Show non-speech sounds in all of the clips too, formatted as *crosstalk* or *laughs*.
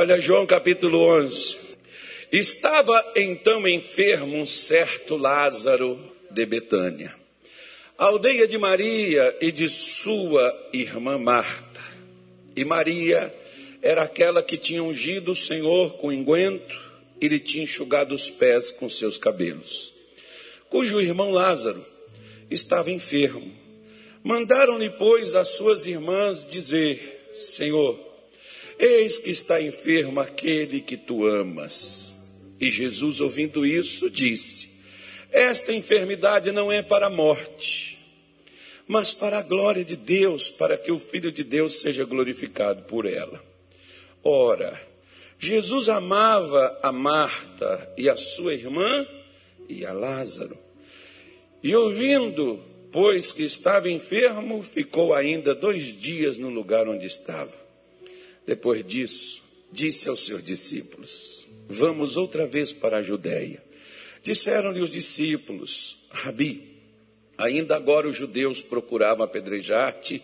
Olha, João capítulo 11. Estava então enfermo um certo Lázaro de Betânia, aldeia de Maria e de sua irmã Marta. E Maria era aquela que tinha ungido o Senhor com unguento e lhe tinha enxugado os pés com seus cabelos, cujo irmão Lázaro estava enfermo. Mandaram-lhe, pois, as suas irmãs dizer: Senhor, eis que está enfermo aquele que tu amas. E Jesus, ouvindo isso, disse: Esta enfermidade não é para a morte, mas para a glória de Deus, para que o Filho de Deus seja glorificado por ela. Ora, Jesus amava a Marta e a sua irmã e a Lázaro. E ouvindo, pois que estava enfermo, ficou ainda dois dias no lugar onde estava. Depois disso, disse aos seus discípulos: Vamos outra vez para a Judéia. Disseram-lhe os discípulos: Rabi, ainda agora os judeus procuravam apedrejar-te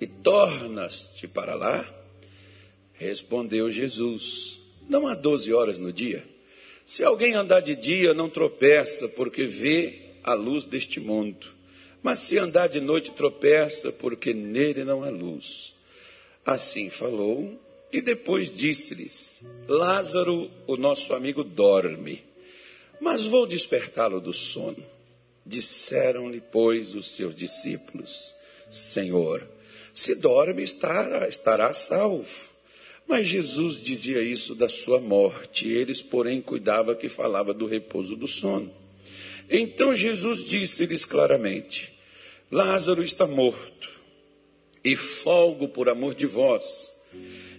e tornas-te para lá? Respondeu Jesus: Não há doze horas no dia. Se alguém andar de dia, não tropeça, porque vê a luz deste mundo. Mas se andar de noite, tropeça, porque nele não há luz. Assim falou, e depois disse-lhes: Lázaro, o nosso amigo, dorme, mas vou despertá-lo do sono. Disseram-lhe, pois, os seus discípulos: Senhor, se dorme, estará, estará salvo. Mas Jesus dizia isso da sua morte, eles, porém, cuidavam que falava do repouso do sono. Então Jesus disse-lhes claramente: Lázaro está morto, e folgo por amor de vós,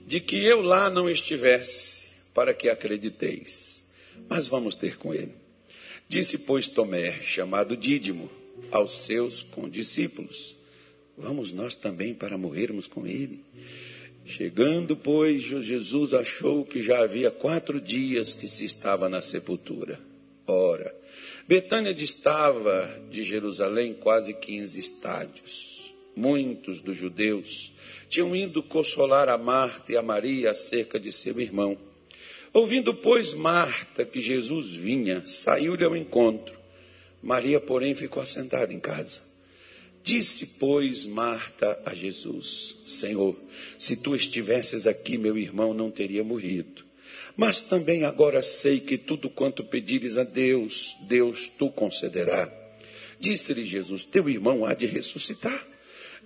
de que eu lá não estivesse, para que acrediteis. Mas vamos ter com ele. Disse, pois, Tomé, chamado Dídimo, aos seus condiscípulos: Vamos nós também para morrermos com ele? Chegando, pois, Jesus achou que já havia quatro dias que se estava na sepultura. Ora, Betânia distava de Jerusalém quase quinze estádios. Muitos dos judeus tinham ido consolar a Marta e a Maria acerca de seu irmão. Ouvindo, pois, Marta que Jesus vinha, saiu-lhe ao encontro. Maria, porém, ficou assentada em casa. Disse, pois, Marta a Jesus: Senhor, se tu estivesses aqui, meu irmão não teria morrido. Mas também agora sei que tudo quanto pedires a Deus, Deus tu concederá. Disse-lhe Jesus: Teu irmão há de ressuscitar.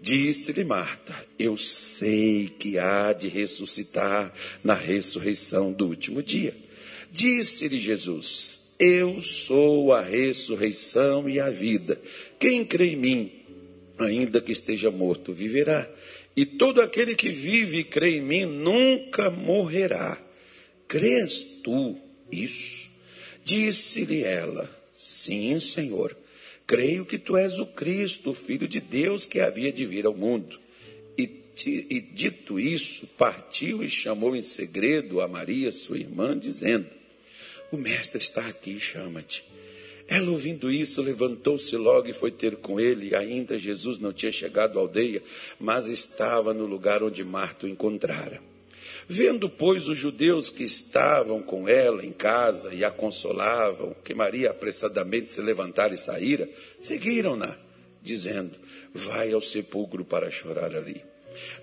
Disse-lhe Marta: Eu sei que há de ressuscitar na ressurreição do último dia. Disse-lhe Jesus: Eu sou a ressurreição e a vida. Quem crê em mim, ainda que esteja morto, viverá. E todo aquele que vive e crê em mim nunca morrerá. Crês tu isso? Disse-lhe ela: Sim, Senhor. Creio que tu és o Cristo, o Filho de Deus que havia de vir ao mundo. E, e dito isso, partiu e chamou em segredo a Maria, sua irmã, dizendo: O Mestre está aqui, chama-te. Ela, ouvindo isso, levantou-se logo e foi ter com ele. Ainda Jesus não tinha chegado à aldeia, mas estava no lugar onde Marta o encontrara. Vendo, pois, os judeus que estavam com ela em casa e a consolavam, que Maria apressadamente se levantara e saíra, seguiram-na, dizendo: Vai ao sepulcro para chorar ali.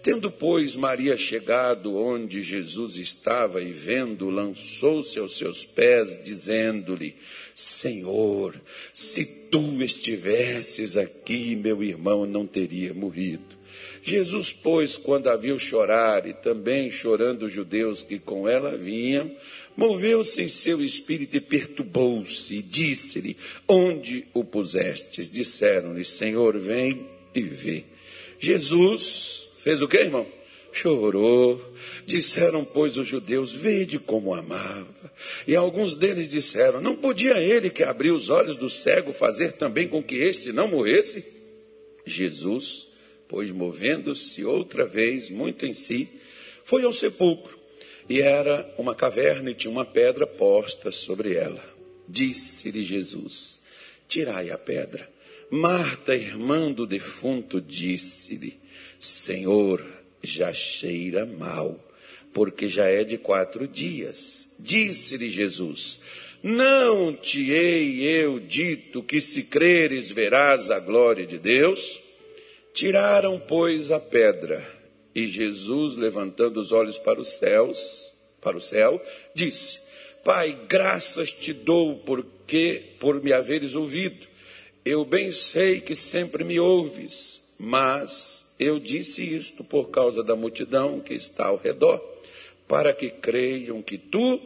Tendo, pois, Maria chegado onde Jesus estava e vendo, lançou-se aos seus pés, dizendo-lhe: Senhor, se tu estivesses aqui, meu irmão não teria morrido. Jesus, pois, quando a viu chorar, e também chorando os judeus que com ela vinham, moveu-se em seu espírito e perturbou-se, e disse-lhe: Onde o pusestes? Disseram-lhe: Senhor, vem e vê. Jesus Fez o que, irmão? Chorou. Disseram, pois, os judeus: Vede como amava. E alguns deles disseram: Não podia ele que abriu os olhos do cego fazer também com que este não morresse? Jesus, pois, movendo-se outra vez muito em si, foi ao sepulcro. E era uma caverna e tinha uma pedra posta sobre ela. Disse-lhe Jesus: Tirai a pedra. Marta, irmã do defunto, disse-lhe: Senhor, já cheira mal, porque já é de quatro dias. Disse-lhe Jesus: Não te hei eu dito que se creres verás a glória de Deus? Tiraram, pois, a pedra, e Jesus, levantando os olhos para os céus, para o céu, disse: Pai, graças te dou porque por me haveres ouvido. Eu bem sei que sempre me ouves, mas eu disse isto por causa da multidão que está ao redor, para que creiam que tu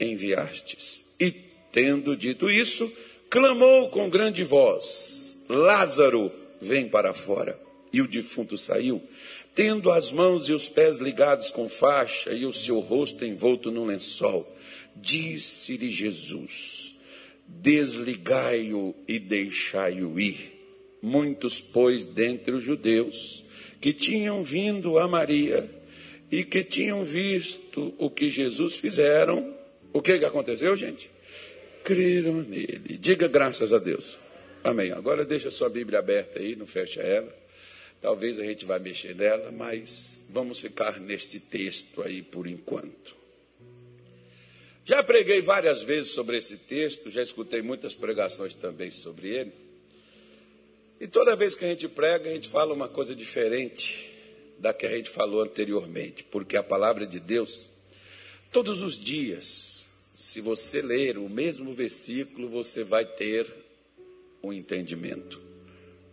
enviastes. E tendo dito isso, clamou com grande voz: Lázaro, vem para fora. E o defunto saiu, tendo as mãos e os pés ligados com faixa e o seu rosto envolto num lençol. Disse-lhe Jesus: Desligai-o e deixai-o ir. Muitos, pois, dentre os judeus, que tinham vindo a Maria e que tinham visto o que Jesus fizeram, o que, que aconteceu, gente? Creram nele. Diga graças a Deus. Amém. Agora deixa sua Bíblia aberta aí, não fecha ela. Talvez a gente vá mexer nela, mas vamos ficar neste texto aí por enquanto. Já preguei várias vezes sobre esse texto, já escutei muitas pregações também sobre ele. E toda vez que a gente prega, a gente fala uma coisa diferente da que a gente falou anteriormente, porque a palavra de Deus, todos os dias, se você ler o mesmo versículo, você vai ter um entendimento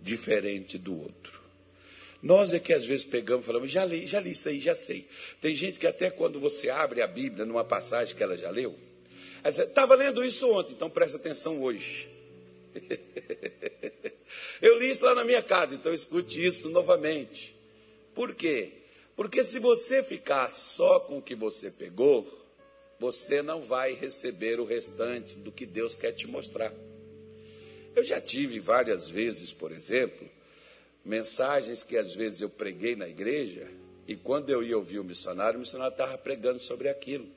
diferente do outro. Nós é que às vezes pegamos e falamos, já li, já li isso aí, já sei. Tem gente que até quando você abre a Bíblia numa passagem que ela já leu, estava lendo isso ontem, então presta atenção hoje. *laughs* Eu li isso lá na minha casa, então escute isso novamente. Por quê? Porque se você ficar só com o que você pegou, você não vai receber o restante do que Deus quer te mostrar. Eu já tive várias vezes, por exemplo, mensagens que às vezes eu preguei na igreja, e quando eu ia ouvir o missionário, o missionário estava pregando sobre aquilo.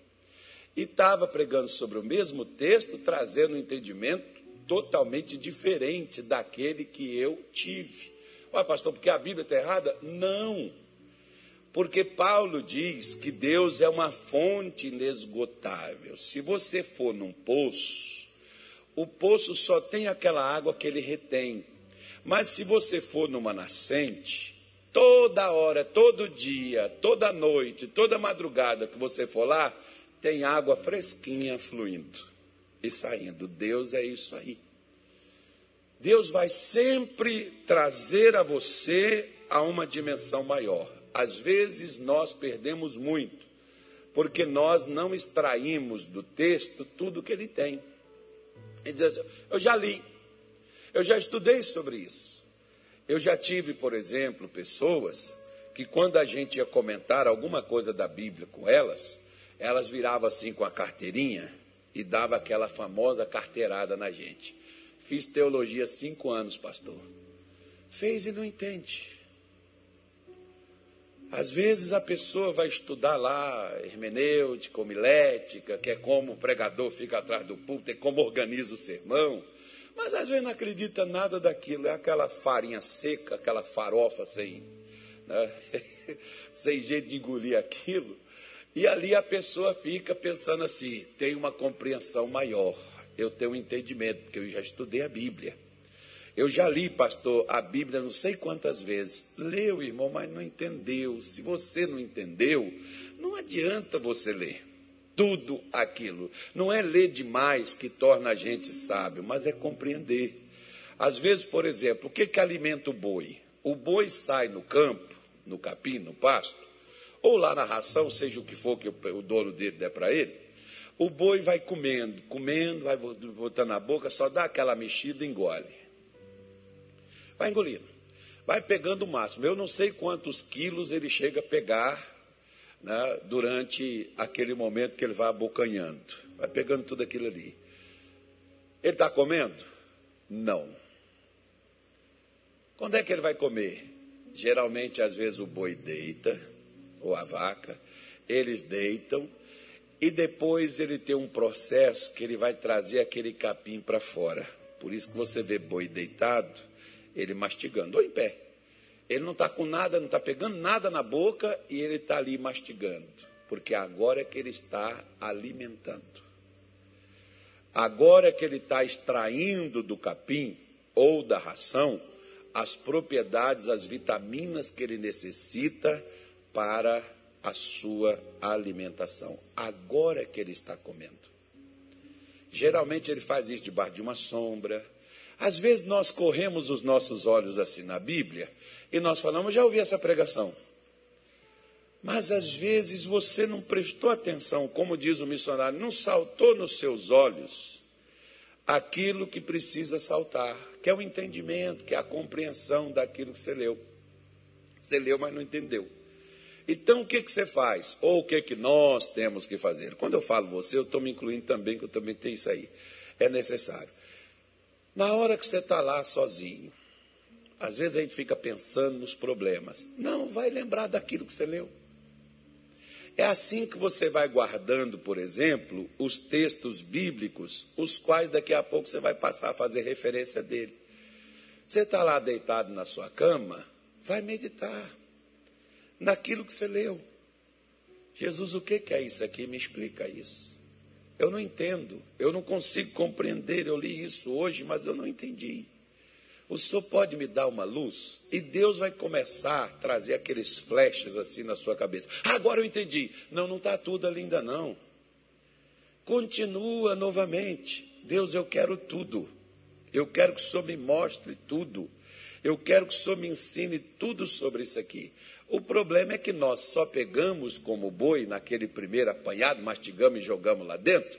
E estava pregando sobre o mesmo texto, trazendo um entendimento totalmente diferente daquele que eu tive. Ué, pastor, porque a Bíblia está errada? Não. Porque Paulo diz que Deus é uma fonte inesgotável. Se você for num poço, o poço só tem aquela água que ele retém. Mas se você for numa nascente, toda hora, todo dia, toda noite, toda madrugada que você for lá, tem água fresquinha fluindo e saindo. Deus é isso aí. Deus vai sempre trazer a você a uma dimensão maior. Às vezes nós perdemos muito, porque nós não extraímos do texto tudo que ele tem. Ele diz assim, eu já li, eu já estudei sobre isso. Eu já tive, por exemplo, pessoas que quando a gente ia comentar alguma coisa da Bíblia com elas, elas viravam assim com a carteirinha e dava aquela famosa carteirada na gente. Fiz teologia cinco anos, pastor. Fez e não entende. Às vezes a pessoa vai estudar lá hermenêutica, homilética, que é como o pregador fica atrás do púlpito, é como organiza o sermão, mas às vezes não acredita nada daquilo, é aquela farinha seca, aquela farofa sem, né? *laughs* sem jeito de engolir aquilo. E ali a pessoa fica pensando assim: tem uma compreensão maior, eu tenho um entendimento, porque eu já estudei a Bíblia. Eu já li, pastor, a Bíblia não sei quantas vezes. Leu, irmão, mas não entendeu. Se você não entendeu, não adianta você ler tudo aquilo. Não é ler demais que torna a gente sábio, mas é compreender. Às vezes, por exemplo, o que, que alimenta o boi? O boi sai no campo, no capim, no pasto, ou lá na ração, seja o que for que o dono dele der para ele, o boi vai comendo, comendo, vai botando na boca, só dá aquela mexida e engole. Vai engolindo. Vai pegando o máximo. Eu não sei quantos quilos ele chega a pegar né, durante aquele momento que ele vai abocanhando. Vai pegando tudo aquilo ali. Ele está comendo? Não. Quando é que ele vai comer? Geralmente, às vezes, o boi deita ou a vaca, eles deitam e depois ele tem um processo que ele vai trazer aquele capim para fora. Por isso que você vê boi deitado, ele mastigando, ou em pé. Ele não está com nada, não está pegando nada na boca e ele está ali mastigando. porque agora é que ele está alimentando. Agora é que ele está extraindo do capim ou da ração as propriedades, as vitaminas que ele necessita para a sua alimentação. Agora é que ele está comendo. Geralmente ele faz isso debaixo de uma sombra. Às vezes nós corremos os nossos olhos assim na Bíblia e nós falamos, já ouvi essa pregação. Mas às vezes você não prestou atenção, como diz o missionário, não saltou nos seus olhos aquilo que precisa saltar, que é o entendimento, que é a compreensão daquilo que você leu. Você leu, mas não entendeu. Então, o que, que você faz? Ou o que, que nós temos que fazer? Quando eu falo você, eu estou me incluindo também, que eu também tenho isso aí. É necessário. Na hora que você está lá sozinho, às vezes a gente fica pensando nos problemas. Não, vai lembrar daquilo que você leu. É assim que você vai guardando, por exemplo, os textos bíblicos, os quais daqui a pouco você vai passar a fazer referência dele. Você está lá deitado na sua cama, vai meditar naquilo que você leu. Jesus, o que é isso aqui? Me explica isso. Eu não entendo, eu não consigo compreender. Eu li isso hoje, mas eu não entendi. O Senhor pode me dar uma luz? E Deus vai começar a trazer aqueles flashes assim na sua cabeça. Agora eu entendi. Não, não está tudo ali ainda não. Continua novamente. Deus, eu quero tudo. Eu quero que o Senhor me mostre tudo. Eu quero que o Senhor me ensine tudo sobre isso aqui. O problema é que nós só pegamos como boi naquele primeiro apanhado, mastigamos e jogamos lá dentro.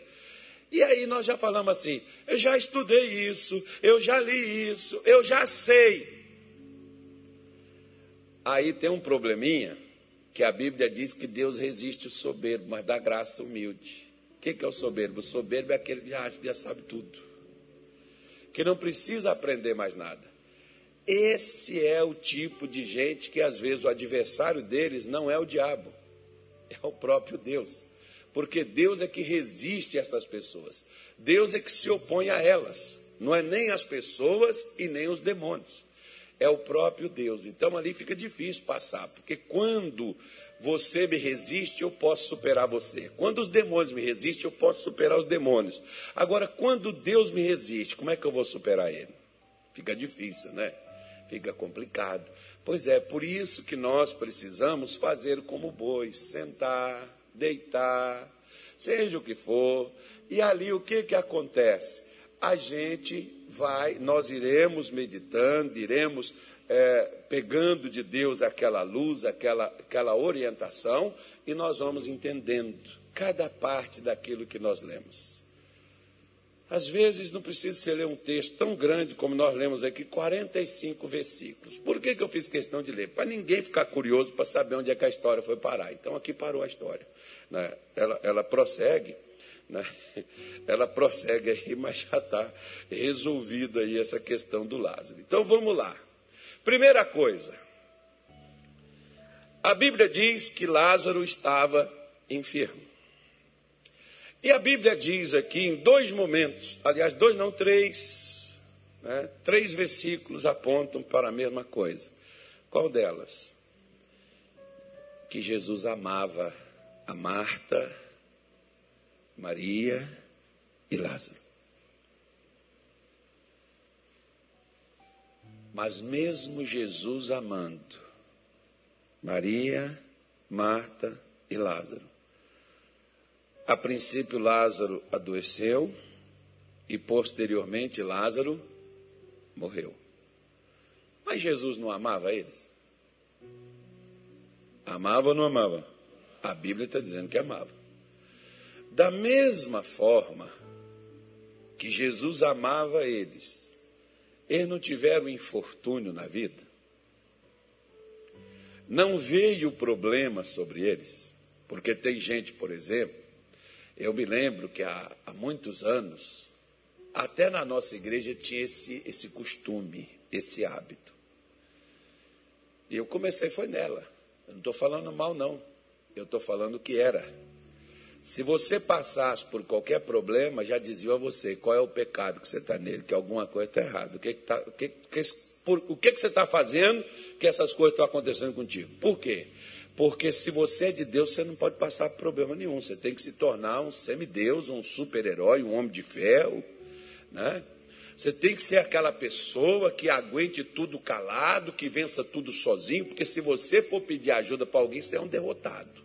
E aí nós já falamos assim: eu já estudei isso, eu já li isso, eu já sei. Aí tem um probleminha que a Bíblia diz que Deus resiste o soberbo, mas dá graça humilde. O que, que é o soberbo? O soberbo é aquele que já acha que já sabe tudo, que não precisa aprender mais nada. Esse é o tipo de gente que às vezes o adversário deles não é o diabo, é o próprio Deus. Porque Deus é que resiste a essas pessoas. Deus é que se opõe a elas. Não é nem as pessoas e nem os demônios. É o próprio Deus. Então ali fica difícil passar, porque quando você me resiste, eu posso superar você. Quando os demônios me resistem, eu posso superar os demônios. Agora, quando Deus me resiste, como é que eu vou superar ele? Fica difícil, né? Fica complicado. Pois é, por isso que nós precisamos fazer como bois, sentar, deitar, seja o que for, e ali o que, que acontece? A gente vai, nós iremos meditando, iremos é, pegando de Deus aquela luz, aquela, aquela orientação, e nós vamos entendendo cada parte daquilo que nós lemos. Às vezes não precisa ser ler um texto tão grande como nós lemos aqui, 45 versículos. Por que, que eu fiz questão de ler? Para ninguém ficar curioso para saber onde é que a história foi parar. Então aqui parou a história. Né? Ela, ela prossegue, né? *laughs* ela prossegue aí, mas já está resolvida aí essa questão do Lázaro. Então vamos lá. Primeira coisa, a Bíblia diz que Lázaro estava enfermo. E a Bíblia diz aqui em dois momentos, aliás, dois não, três, né? três versículos apontam para a mesma coisa. Qual delas? Que Jesus amava a Marta, Maria e Lázaro. Mas mesmo Jesus amando Maria, Marta e Lázaro, a princípio, Lázaro adoeceu e posteriormente Lázaro morreu. Mas Jesus não amava eles? Amava ou não amava? A Bíblia está dizendo que amava. Da mesma forma que Jesus amava eles, eles não tiveram infortúnio na vida? Não veio problema sobre eles? Porque tem gente, por exemplo, eu me lembro que há, há muitos anos, até na nossa igreja tinha esse, esse costume, esse hábito. E eu comecei foi nela. Eu não estou falando mal, não. Eu estou falando que era. Se você passasse por qualquer problema, já dizia a você qual é o pecado que você está nele, que alguma coisa está errada. O que, que, tá, o que, que, por, o que, que você está fazendo que essas coisas estão acontecendo contigo? Por quê? Porque se você é de Deus, você não pode passar por problema nenhum. Você tem que se tornar um semideus, um super-herói, um homem de ferro. Né? Você tem que ser aquela pessoa que aguente tudo calado, que vença tudo sozinho, porque se você for pedir ajuda para alguém, você é um derrotado.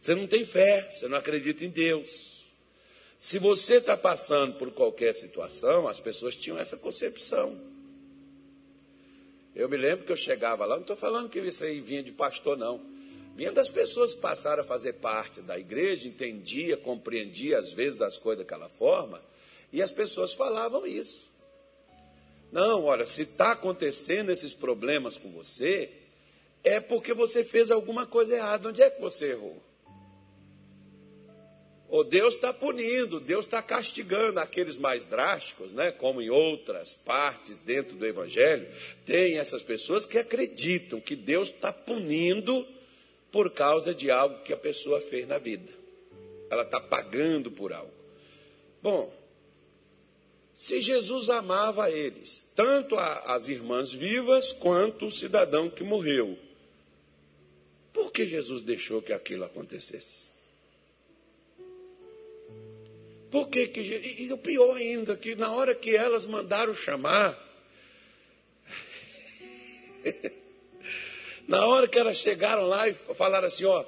Você não tem fé, você não acredita em Deus. Se você está passando por qualquer situação, as pessoas tinham essa concepção. Eu me lembro que eu chegava lá, não estou falando que isso aí vinha de pastor, não. Vinha das pessoas que passaram a fazer parte da igreja, entendia, compreendia às vezes as coisas daquela forma, e as pessoas falavam isso. Não, olha, se está acontecendo esses problemas com você, é porque você fez alguma coisa errada. Onde é que você errou? Ou Deus está punindo, Deus está castigando aqueles mais drásticos, né? como em outras partes dentro do Evangelho, tem essas pessoas que acreditam que Deus está punindo por causa de algo que a pessoa fez na vida. Ela está pagando por algo. Bom, se Jesus amava eles, tanto as irmãs vivas quanto o cidadão que morreu, por que Jesus deixou que aquilo acontecesse? Por que que. E, o pior ainda, que na hora que elas mandaram chamar. *laughs* na hora que elas chegaram lá e falaram assim: ó,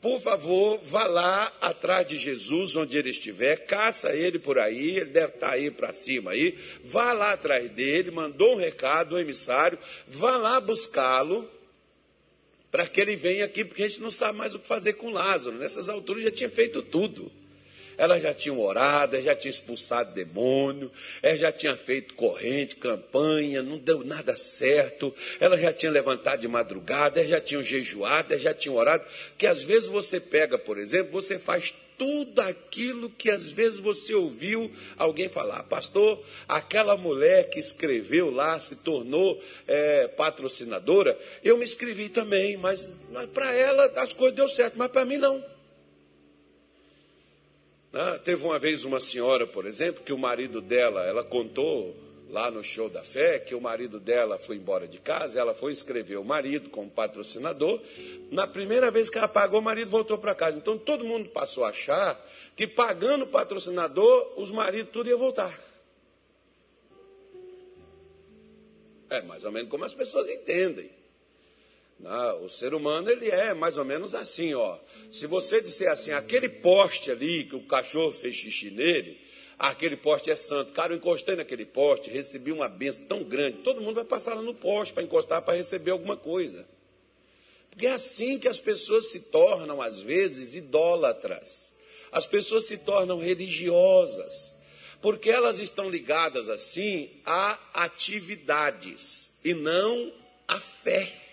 por favor, vá lá atrás de Jesus, onde ele estiver, caça ele por aí, ele deve estar aí para cima aí, vá lá atrás dele, mandou um recado, um emissário, vá lá buscá-lo, para que ele venha aqui, porque a gente não sabe mais o que fazer com Lázaro. Nessas alturas já tinha feito tudo. Elas já tinham orado, já tinham expulsado demônio, elas já tinham feito corrente, campanha, não deu nada certo. Elas já tinham levantado de madrugada, elas já tinham jejuado, elas já tinham orado. Que às vezes você pega, por exemplo, você faz tudo aquilo que às vezes você ouviu alguém falar. Pastor, aquela mulher que escreveu lá se tornou é, patrocinadora. Eu me inscrevi também, mas, mas para ela as coisas deu certo, mas para mim não. Ah, teve uma vez uma senhora, por exemplo, que o marido dela, ela contou lá no show da fé que o marido dela foi embora de casa, ela foi inscrever o marido como patrocinador. Na primeira vez que ela pagou, o marido voltou para casa. Então todo mundo passou a achar que pagando o patrocinador, os maridos tudo ia voltar. É mais ou menos como as pessoas entendem. Não, o ser humano ele é mais ou menos assim, ó. Se você disser assim, aquele poste ali que o cachorro fez xixi nele, aquele poste é santo. Cara, eu encostei naquele poste, recebi uma benção tão grande. Todo mundo vai passar lá no poste para encostar para receber alguma coisa. Porque é assim que as pessoas se tornam às vezes idólatras. As pessoas se tornam religiosas, porque elas estão ligadas assim a atividades e não à fé.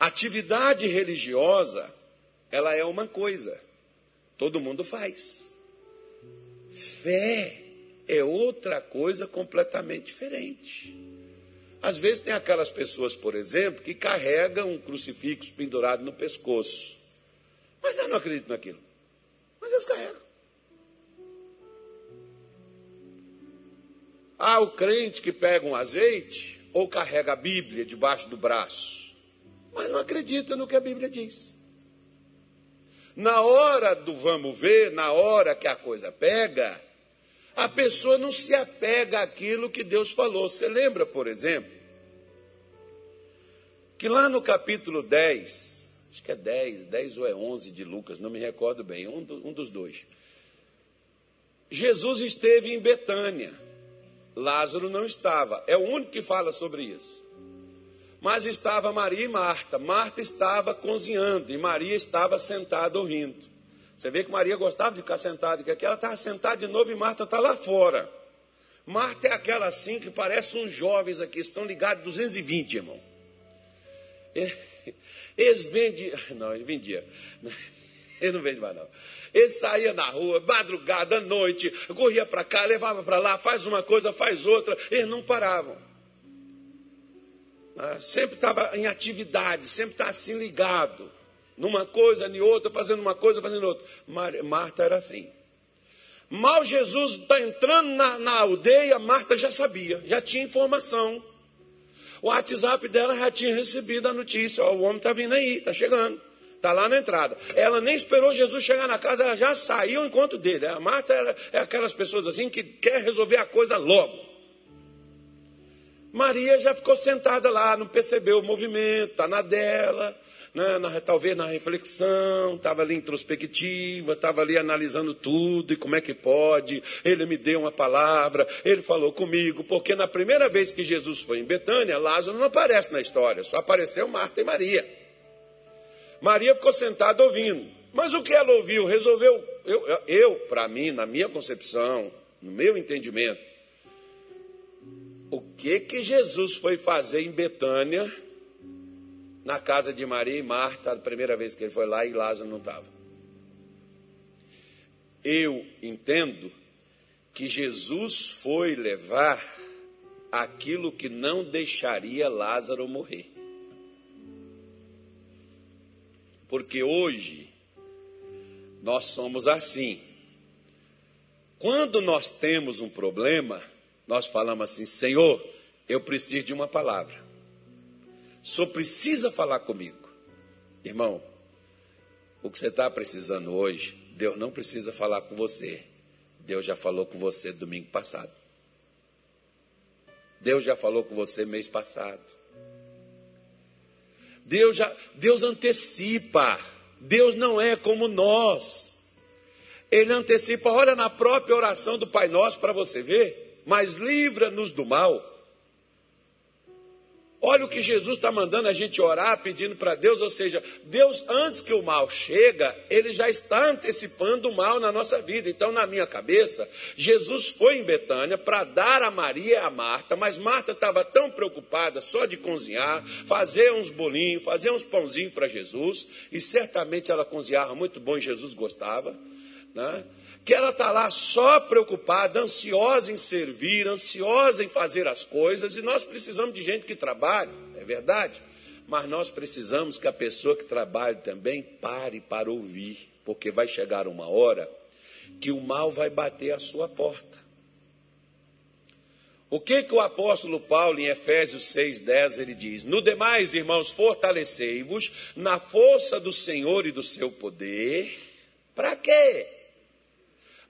Atividade religiosa, ela é uma coisa, todo mundo faz. Fé é outra coisa completamente diferente. Às vezes tem aquelas pessoas, por exemplo, que carregam um crucifixo pendurado no pescoço. Mas eu não acredito naquilo. Mas eles carregam. Há o crente que pega um azeite ou carrega a Bíblia debaixo do braço mas não acredita no que a Bíblia diz. Na hora do vamos ver, na hora que a coisa pega, a pessoa não se apega àquilo que Deus falou. Você lembra, por exemplo, que lá no capítulo 10, acho que é 10, 10 ou é 11 de Lucas, não me recordo bem, um, do, um dos dois. Jesus esteve em Betânia, Lázaro não estava, é o único que fala sobre isso. Mas estava Maria e Marta. Marta estava cozinhando e Maria estava sentada ouvindo. Você vê que Maria gostava de ficar sentada, que aqui ela estava sentada de novo e Marta está lá fora. Marta é aquela assim que parece uns jovens aqui, estão ligados 220, irmão. Eles vendiam. *laughs* Não, ele vendia. *laughs* Ele não vende mais, não. Ele saía na rua, madrugada, noite, corria para cá, levava para lá, faz uma coisa, faz outra. Eles não paravam. Ah, sempre estava em atividade, sempre estava assim ligado, numa coisa, em outra, fazendo uma coisa, fazendo outra. Marta era assim. Mal Jesus está entrando na, na aldeia, Marta já sabia, já tinha informação. O WhatsApp dela já tinha recebido a notícia: ó, o homem está vindo aí, está chegando. Está lá na entrada. Ela nem esperou Jesus chegar na casa, ela já saiu ao encontro dele. A Marta é aquelas pessoas assim que quer resolver a coisa logo. Maria já ficou sentada lá, não percebeu o movimento, está na dela, né, na, talvez na reflexão, estava ali introspectiva, estava ali analisando tudo e como é que pode. Ele me deu uma palavra, ele falou comigo, porque na primeira vez que Jesus foi em Betânia, Lázaro não aparece na história, só apareceu Marta e Maria. Maria ficou sentada ouvindo. Mas o que ela ouviu? Resolveu. Eu, eu, eu para mim, na minha concepção, no meu entendimento, o que que Jesus foi fazer em Betânia, na casa de Maria e Marta, a primeira vez que ele foi lá e Lázaro não estava? Eu entendo que Jesus foi levar aquilo que não deixaria Lázaro morrer. Porque hoje nós somos assim. Quando nós temos um problema, nós falamos assim: Senhor, eu preciso de uma palavra. Só precisa falar comigo. Irmão, o que você está precisando hoje, Deus não precisa falar com você. Deus já falou com você domingo passado. Deus já falou com você mês passado. Deus já, Deus antecipa. Deus não é como nós. Ele antecipa, olha na própria oração do Pai Nosso para você ver, mas livra-nos do mal. Olha o que Jesus está mandando a gente orar, pedindo para Deus, ou seja, Deus, antes que o mal chega, Ele já está antecipando o mal na nossa vida. Então, na minha cabeça, Jesus foi em Betânia para dar a Maria e a Marta, mas Marta estava tão preocupada só de cozinhar, fazer uns bolinhos, fazer uns pãozinhos para Jesus, e certamente ela cozinhava muito bom e Jesus gostava, né? Que ela está lá só preocupada, ansiosa em servir, ansiosa em fazer as coisas, e nós precisamos de gente que trabalhe, é verdade, mas nós precisamos que a pessoa que trabalhe também pare para ouvir, porque vai chegar uma hora que o mal vai bater a sua porta. O que que o apóstolo Paulo em Efésios 6:10 ele diz: "No demais, irmãos, fortalecei-vos na força do Senhor e do seu poder". Para quê?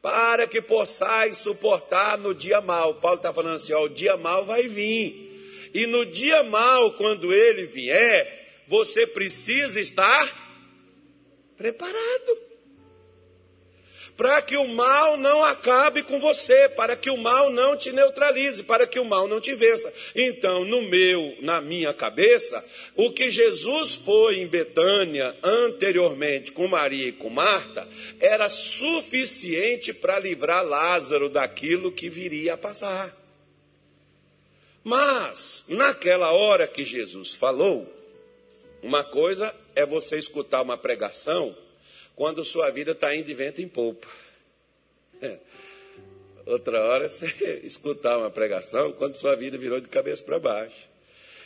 Para que possais suportar no dia mal. Paulo está falando assim: ó, o dia mal vai vir. E no dia mal, quando ele vier, você precisa estar preparado para que o mal não acabe com você, para que o mal não te neutralize, para que o mal não te vença. Então, no meu, na minha cabeça, o que Jesus foi em Betânia anteriormente com Maria e com Marta era suficiente para livrar Lázaro daquilo que viria a passar. Mas, naquela hora que Jesus falou, uma coisa é você escutar uma pregação quando sua vida está indo de vento em polpa. *laughs* Outra hora você *laughs* escutar uma pregação quando sua vida virou de cabeça para baixo.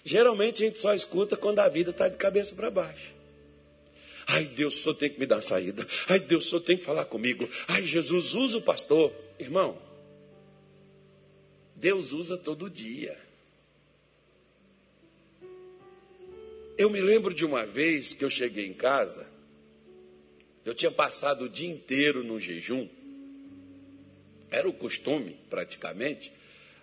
Geralmente a gente só escuta quando a vida está de cabeça para baixo. Ai, Deus, só tem que me dar saída. Ai, Deus, só tem que falar comigo. Ai, Jesus, usa o pastor. Irmão, Deus usa todo dia. Eu me lembro de uma vez que eu cheguei em casa eu tinha passado o dia inteiro no jejum. Era o costume, praticamente.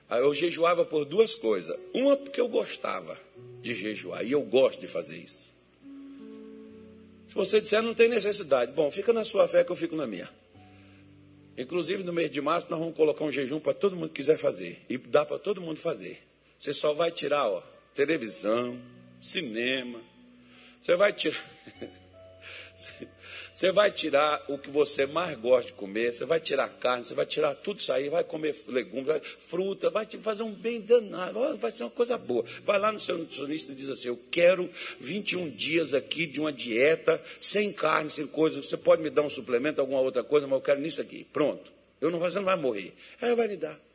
Eu jejuava por duas coisas. Uma, porque eu gostava de jejuar, e eu gosto de fazer isso. Se você disser, não tem necessidade. Bom, fica na sua fé que eu fico na minha. Inclusive, no mês de março, nós vamos colocar um jejum para todo mundo que quiser fazer. E dá para todo mundo fazer. Você só vai tirar, ó, televisão, cinema. Você vai tirar. *laughs* Você vai tirar o que você mais gosta de comer, você vai tirar carne, você vai tirar tudo isso aí, vai comer legumes, fruta, vai te fazer um bem danado, vai ser uma coisa boa. Vai lá no seu nutricionista e diz assim: Eu quero 21 dias aqui de uma dieta sem carne, sem coisa. Você pode me dar um suplemento, alguma outra coisa, mas eu quero nisso aqui. Pronto. Eu não, você não vai morrer. Aí vai lhe dar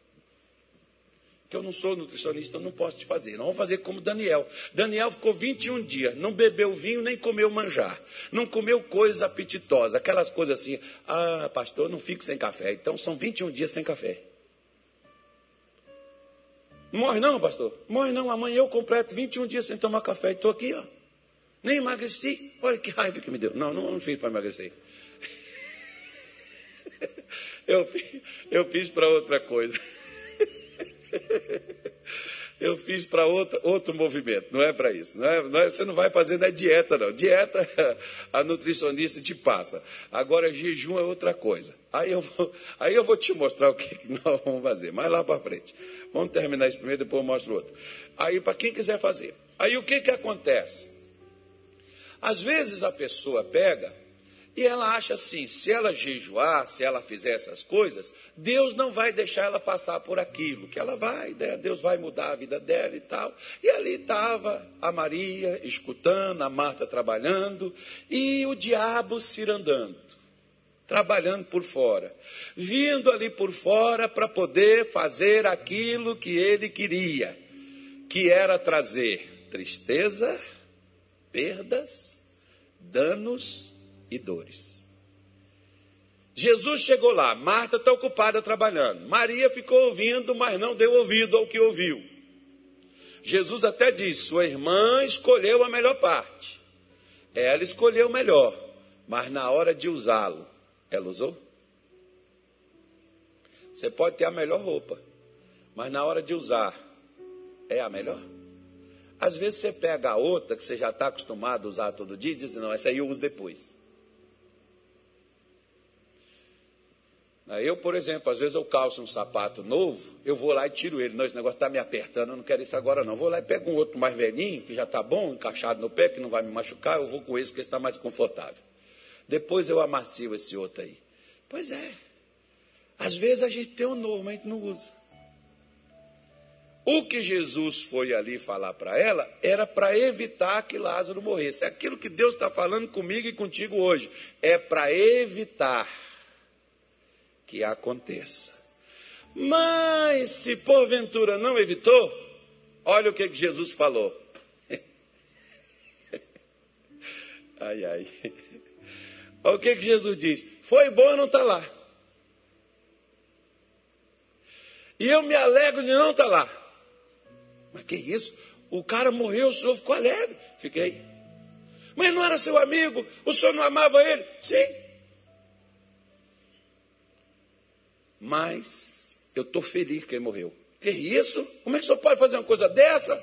que eu não sou nutricionista, eu não posso te fazer. Não vamos fazer como Daniel. Daniel ficou 21 dias, não bebeu vinho nem comeu manjar, não comeu coisas apetitosas, aquelas coisas assim. Ah, pastor, não fico sem café. Então são 21 dias sem café. Morre não, pastor? Morre não, amanhã eu completo 21 dias sem tomar café e estou aqui, ó. Nem emagreci. Olha que raiva que me deu. Não, não, não fiz para emagrecer. *laughs* Eu eu fiz para outra coisa. *laughs* Eu fiz para outro, outro movimento, não é para isso. Não é, não é, você não vai fazer na dieta, não. Dieta, *laughs* a nutricionista te passa. Agora, jejum é outra coisa. Aí eu vou, *laughs* aí eu vou te mostrar o que nós vamos fazer, mais lá para frente. Vamos terminar isso primeiro, depois eu mostro outro. Aí, para quem quiser fazer. Aí o que, que acontece? Às vezes a pessoa pega e ela acha assim: se ela jejuar, se ela fizer essas coisas, Deus não vai deixar ela passar por aquilo, que ela vai, né? Deus vai mudar a vida dela e tal. E ali estava a Maria escutando, a Marta trabalhando e o diabo cirandando, trabalhando por fora, vindo ali por fora para poder fazer aquilo que ele queria, que era trazer tristeza, perdas, danos e dores. Jesus chegou lá, Marta está ocupada trabalhando. Maria ficou ouvindo, mas não deu ouvido ao que ouviu. Jesus até disse: Sua irmã escolheu a melhor parte. Ela escolheu melhor, mas na hora de usá-lo, ela usou? Você pode ter a melhor roupa, mas na hora de usar, é a melhor? Às vezes você pega a outra que você já está acostumado a usar todo dia e diz: Não, essa aí eu uso depois. Eu, por exemplo, às vezes eu calço um sapato novo, eu vou lá e tiro ele. Não, esse negócio está me apertando, eu não quero isso agora não. Vou lá e pego um outro mais velhinho, que já está bom, encaixado no pé, que não vai me machucar, eu vou com esse que está mais confortável. Depois eu amacio esse outro aí. Pois é. Às vezes a gente tem um novo, mas a gente não usa. O que Jesus foi ali falar para ela era para evitar que Lázaro morresse. É aquilo que Deus está falando comigo e contigo hoje. É para evitar que aconteça. Mas se porventura não evitou, olha o que, Jesus falou. *laughs* ai, ai. Olha *laughs* o que, que Jesus diz: Foi bom não estar tá lá. E eu me alegro de não estar tá lá. Mas que isso? O cara morreu, o senhor ficou alegre. Fiquei. Mas não era seu amigo, o senhor não amava ele? Sim. Mas eu estou feliz que ele morreu. Que isso? Como é que o senhor pode fazer uma coisa dessa?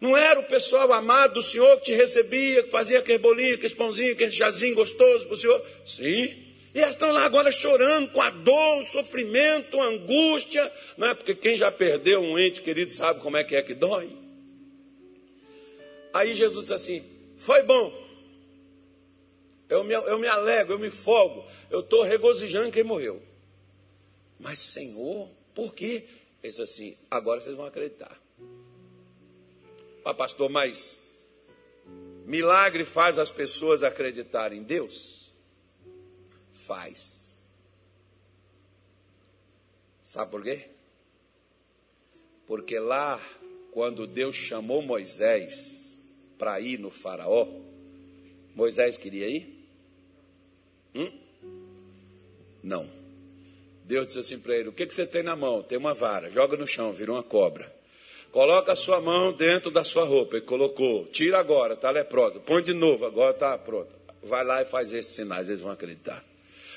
Não era o pessoal amado do senhor que te recebia, que fazia aquele bolinho, aquele pãozinho, aquele chazinho gostoso para o senhor? Sim. E elas estão lá agora chorando com a dor, o sofrimento, a angústia, não é? Porque quem já perdeu um ente querido sabe como é que é que dói. Aí Jesus disse assim: Foi bom, eu me, eu me alegro, eu me folgo, eu estou regozijando quem morreu. Mas, Senhor, por quê? Ele disse assim: agora vocês vão acreditar. Ah, pastor, mas milagre faz as pessoas acreditarem em Deus? Faz. Sabe por quê? Porque lá, quando Deus chamou Moisés para ir no Faraó, Moisés queria ir? Hum? Não. Deus disse assim para ele: O que, que você tem na mão? Tem uma vara, joga no chão, vira uma cobra. Coloca a sua mão dentro da sua roupa. Ele colocou. Tira agora, está leprosa. Põe de novo, agora está pronta. Vai lá e faz esses sinais, eles vão acreditar.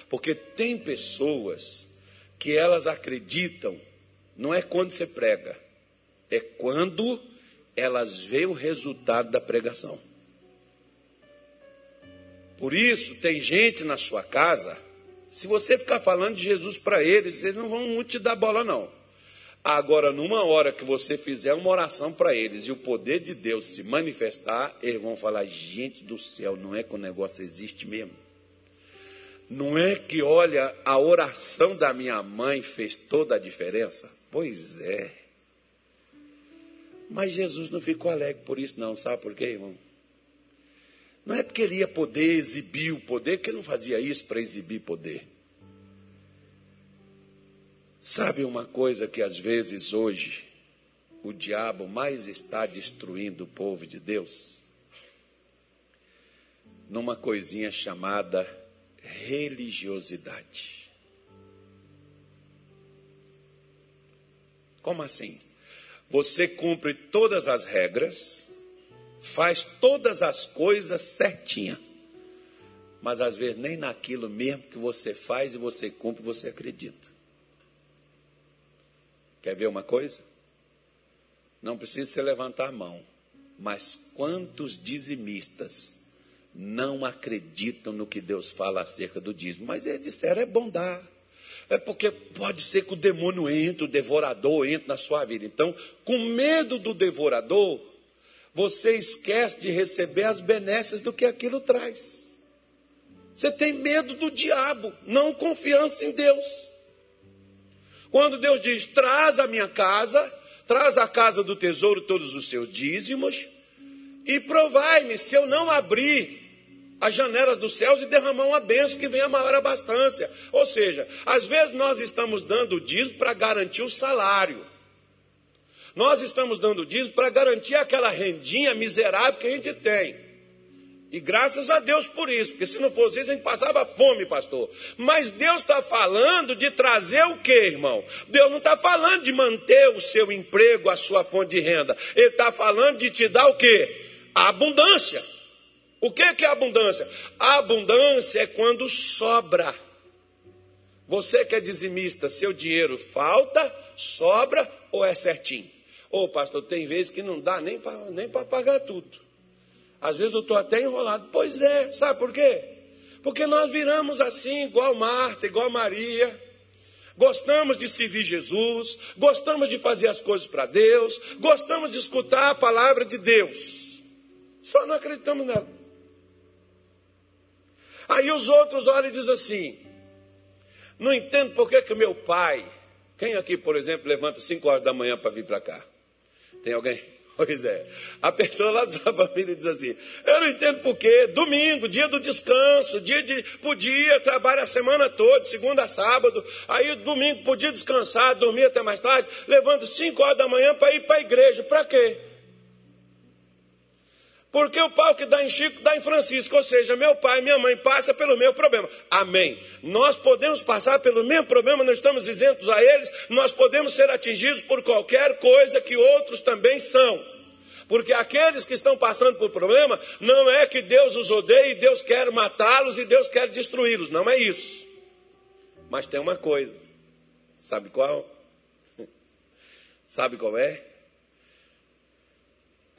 Porque tem pessoas que elas acreditam, não é quando você prega, é quando elas veem o resultado da pregação. Por isso, tem gente na sua casa, se você ficar falando de Jesus para eles, eles não vão muito te dar bola, não. Agora, numa hora que você fizer uma oração para eles e o poder de Deus se manifestar, eles vão falar: gente do céu, não é que o negócio existe mesmo? Não é que, olha, a oração da minha mãe fez toda a diferença? Pois é. Mas Jesus não ficou alegre por isso, não. Sabe por quê, irmão? Não é porque ele ia poder exibir o poder, que ele não fazia isso para exibir poder. Sabe uma coisa que às vezes hoje o diabo mais está destruindo o povo de Deus? Numa coisinha chamada religiosidade. Como assim? Você cumpre todas as regras, faz todas as coisas certinha, mas às vezes nem naquilo mesmo que você faz e você cumpre, você acredita. Quer ver uma coisa? Não precisa você levantar a mão, mas quantos dizimistas não acreditam no que Deus fala acerca do dízimo? Mas eles disseram: é bom dar. É porque pode ser que o demônio entre, o devorador entre na sua vida. Então, com medo do devorador, você esquece de receber as benesses do que aquilo traz. Você tem medo do diabo, não confiança em Deus. Quando Deus diz: traz a minha casa, traz a casa do tesouro todos os seus dízimos, e provai-me se eu não abrir as janelas dos céus e derramar uma benção que venha a maior abastança. Ou seja, às vezes nós estamos dando o dízimo para garantir o salário. Nós estamos dando dízimo para garantir aquela rendinha miserável que a gente tem. E graças a Deus por isso, porque se não fosse isso, a gente passava fome, pastor. Mas Deus está falando de trazer o que, irmão? Deus não está falando de manter o seu emprego, a sua fonte de renda. Ele está falando de te dar o que? A abundância. O que é abundância? A abundância é quando sobra. Você que é dizimista, seu dinheiro falta, sobra ou é certinho? Ô oh, pastor, tem vezes que não dá nem para nem pagar tudo. Às vezes eu estou até enrolado. Pois é, sabe por quê? Porque nós viramos assim, igual Marta, igual Maria. Gostamos de servir Jesus, gostamos de fazer as coisas para Deus, gostamos de escutar a palavra de Deus. Só não acreditamos nela. Aí os outros olham e dizem assim: não entendo por que, que meu pai, quem aqui, por exemplo, levanta 5 horas da manhã para vir para cá? Tem alguém? *laughs* Pois é. A pessoa lá da sua família diz assim: Eu não entendo por quê. Domingo, dia do descanso, dia de podia, trabalha a semana toda, segunda a sábado. Aí domingo podia descansar, dormir até mais tarde. Levando 5 horas da manhã para ir para a igreja. Para quê? Porque o pau que dá em Chico dá em Francisco, ou seja, meu pai e minha mãe passa pelo meu problema. Amém. Nós podemos passar pelo mesmo problema, não estamos isentos a eles, nós podemos ser atingidos por qualquer coisa que outros também são. Porque aqueles que estão passando por problema, não é que Deus os odeia e Deus quer matá-los e Deus quer destruí-los, não é isso. Mas tem uma coisa, sabe qual? *laughs* Sabe qual é?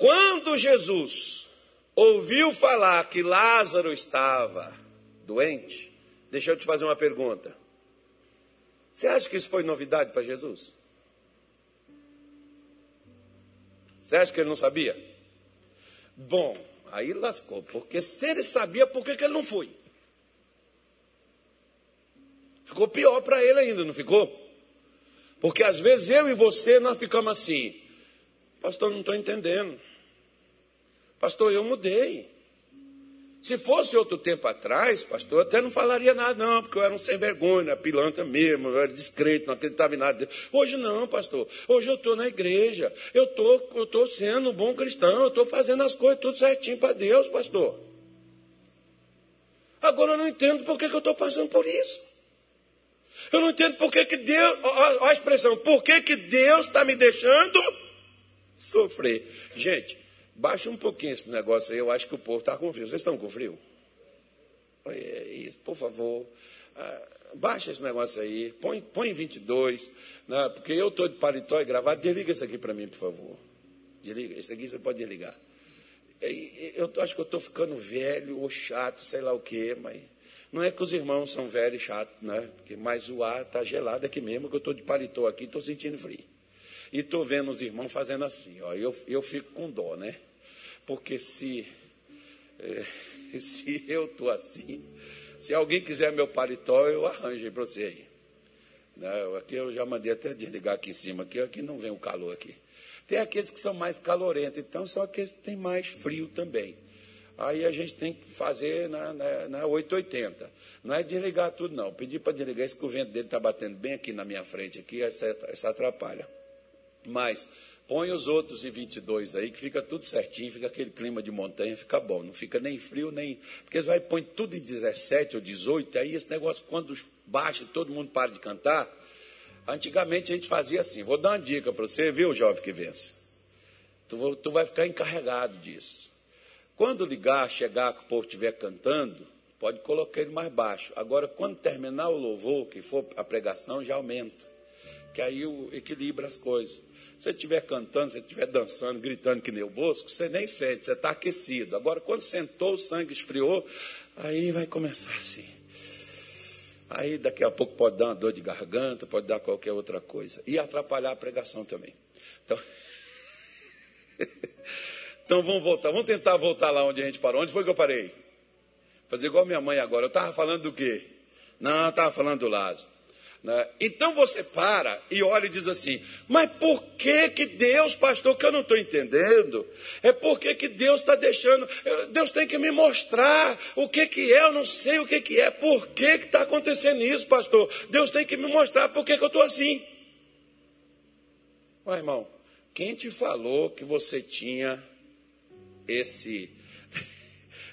Quando Jesus ouviu falar que Lázaro estava doente, deixa eu te fazer uma pergunta. Você acha que isso foi novidade para Jesus? Você acha que ele não sabia? Bom, aí lascou, porque se ele sabia, por que, que ele não foi? Ficou pior para ele ainda, não ficou? Porque às vezes eu e você nós ficamos assim, pastor, não estou entendendo. Pastor, eu mudei. Se fosse outro tempo atrás, pastor, eu até não falaria nada, não, porque eu era um sem vergonha, pilantra mesmo, eu era discreto, não acreditava em nada. Hoje não, pastor. Hoje eu estou na igreja, eu tô, estou sendo um bom cristão, eu estou fazendo as coisas tudo certinho para Deus, pastor. Agora eu não entendo por que, que eu estou passando por isso. Eu não entendo por que, que Deus, olha a expressão, por que, que Deus está me deixando sofrer. Gente, Baixa um pouquinho esse negócio aí, eu acho que o povo está com frio. Vocês estão com frio? É isso, por favor. Ah, baixa esse negócio aí, põe, põe 22, né, porque eu estou de paletó e gravado. Desliga isso aqui para mim, por favor. Desliga, esse aqui você pode desligar. Eu acho que eu estou ficando velho ou chato, sei lá o quê, mas não é que os irmãos são velhos e chatos, né? Porque, mas o ar está gelado aqui mesmo, que eu estou de paletó aqui, estou sentindo frio. E estou vendo os irmãos fazendo assim, ó, eu, eu fico com dó, né? Porque se, é, *laughs* se eu estou assim, se alguém quiser meu paletó, eu arranjo para você aí. Né? Aqui eu já mandei até desligar aqui em cima, aqui, aqui não vem o calor aqui. Tem aqueles que são mais calorentos, então são aqueles que têm mais frio também. Aí a gente tem que fazer na, na, na 880. Não é desligar tudo, não. Pedir para desligar, esse que o vento dele está batendo bem aqui na minha frente, aqui, essa, essa atrapalha. Mas Põe os outros em 22 aí, que fica tudo certinho, fica aquele clima de montanha, fica bom. Não fica nem frio, nem. Porque eles vai põe tudo em 17 ou 18, aí esse negócio, quando baixa, todo mundo para de cantar. Antigamente a gente fazia assim. Vou dar uma dica para você, viu, jovem que vence. Tu, tu vai ficar encarregado disso. Quando ligar, chegar, que o povo estiver cantando, pode colocar ele mais baixo. Agora, quando terminar o louvor, que for a pregação, já aumenta. Que aí equilibra as coisas. Se você estiver cantando, se você estiver dançando, gritando que nem o Bosco, você nem sente, você está aquecido. Agora, quando sentou, o sangue esfriou, aí vai começar assim. Aí daqui a pouco pode dar uma dor de garganta, pode dar qualquer outra coisa. E atrapalhar a pregação também. Então, *laughs* então vamos voltar, vamos tentar voltar lá onde a gente parou. Onde foi que eu parei? Fazer igual minha mãe agora. Eu estava falando do quê? Não, eu estava falando do Lázaro. Né? Então você para e olha e diz assim: mas por que que Deus, pastor, que eu não estou entendendo? É porque que Deus está deixando, Deus tem que me mostrar o que que é, eu não sei o que que é, por que que está acontecendo isso, pastor? Deus tem que me mostrar por que que eu estou assim. Ué, irmão, quem te falou que você tinha esse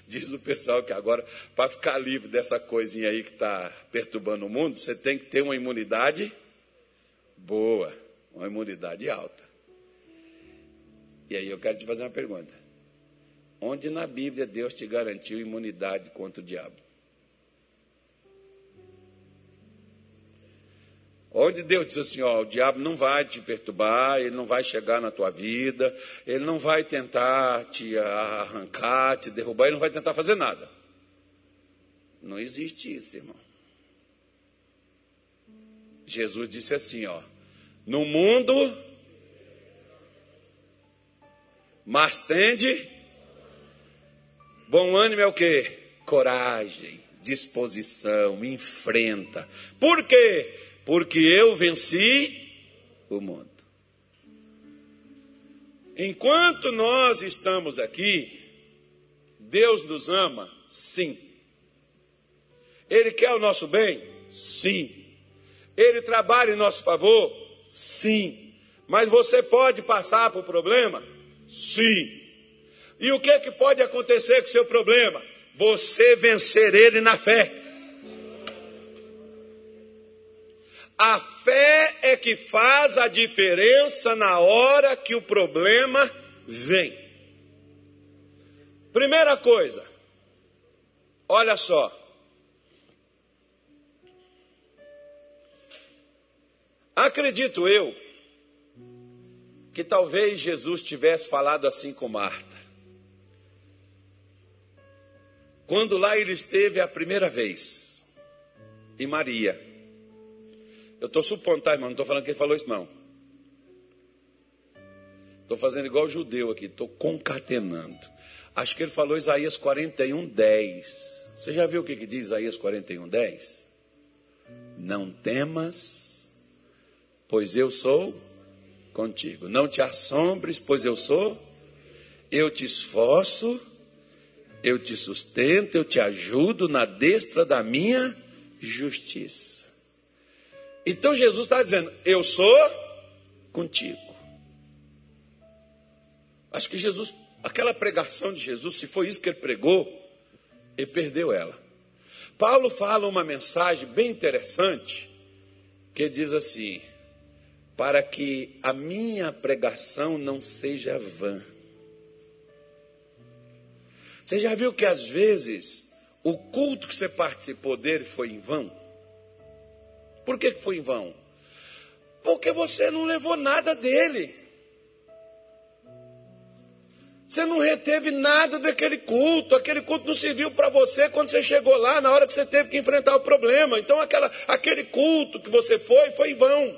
Diz o pessoal que agora, para ficar livre dessa coisinha aí que está perturbando o mundo, você tem que ter uma imunidade boa, uma imunidade alta. E aí eu quero te fazer uma pergunta. Onde na Bíblia Deus te garantiu imunidade contra o diabo? Onde Deus diz assim: ó, o diabo não vai te perturbar, ele não vai chegar na tua vida, ele não vai tentar te arrancar, te derrubar, ele não vai tentar fazer nada. Não existe isso, irmão. Jesus disse assim: ó, no mundo, mas tende, bom ânimo é o que? Coragem, disposição, enfrenta. Por quê? Porque eu venci o mundo. Enquanto nós estamos aqui, Deus nos ama, sim. Ele quer o nosso bem? Sim. Ele trabalha em nosso favor? Sim. Mas você pode passar por problema? Sim. E o que, é que pode acontecer com o seu problema? Você vencer ele na fé. A fé é que faz a diferença na hora que o problema vem. Primeira coisa, olha só. Acredito eu que talvez Jesus tivesse falado assim com Marta. Quando lá ele esteve a primeira vez, e Maria. Eu estou supondo, tá, irmão? Não estou falando que ele falou isso, não. Estou fazendo igual o judeu aqui, estou concatenando. Acho que ele falou Isaías 41, 10. Você já viu o que, que diz Isaías 41, 10? Não temas, pois eu sou contigo. Não te assombres, pois eu sou. Eu te esforço, eu te sustento, eu te ajudo na destra da minha justiça. Então Jesus está dizendo: Eu sou contigo. Acho que Jesus, aquela pregação de Jesus, se foi isso que ele pregou, ele perdeu ela. Paulo fala uma mensagem bem interessante, que diz assim: para que a minha pregação não seja vã. Você já viu que às vezes o culto que você participou dele foi em vão? Por que foi em vão? Porque você não levou nada dele. Você não reteve nada daquele culto, aquele culto não serviu para você quando você chegou lá, na hora que você teve que enfrentar o problema. Então, aquela, aquele culto que você foi, foi em vão.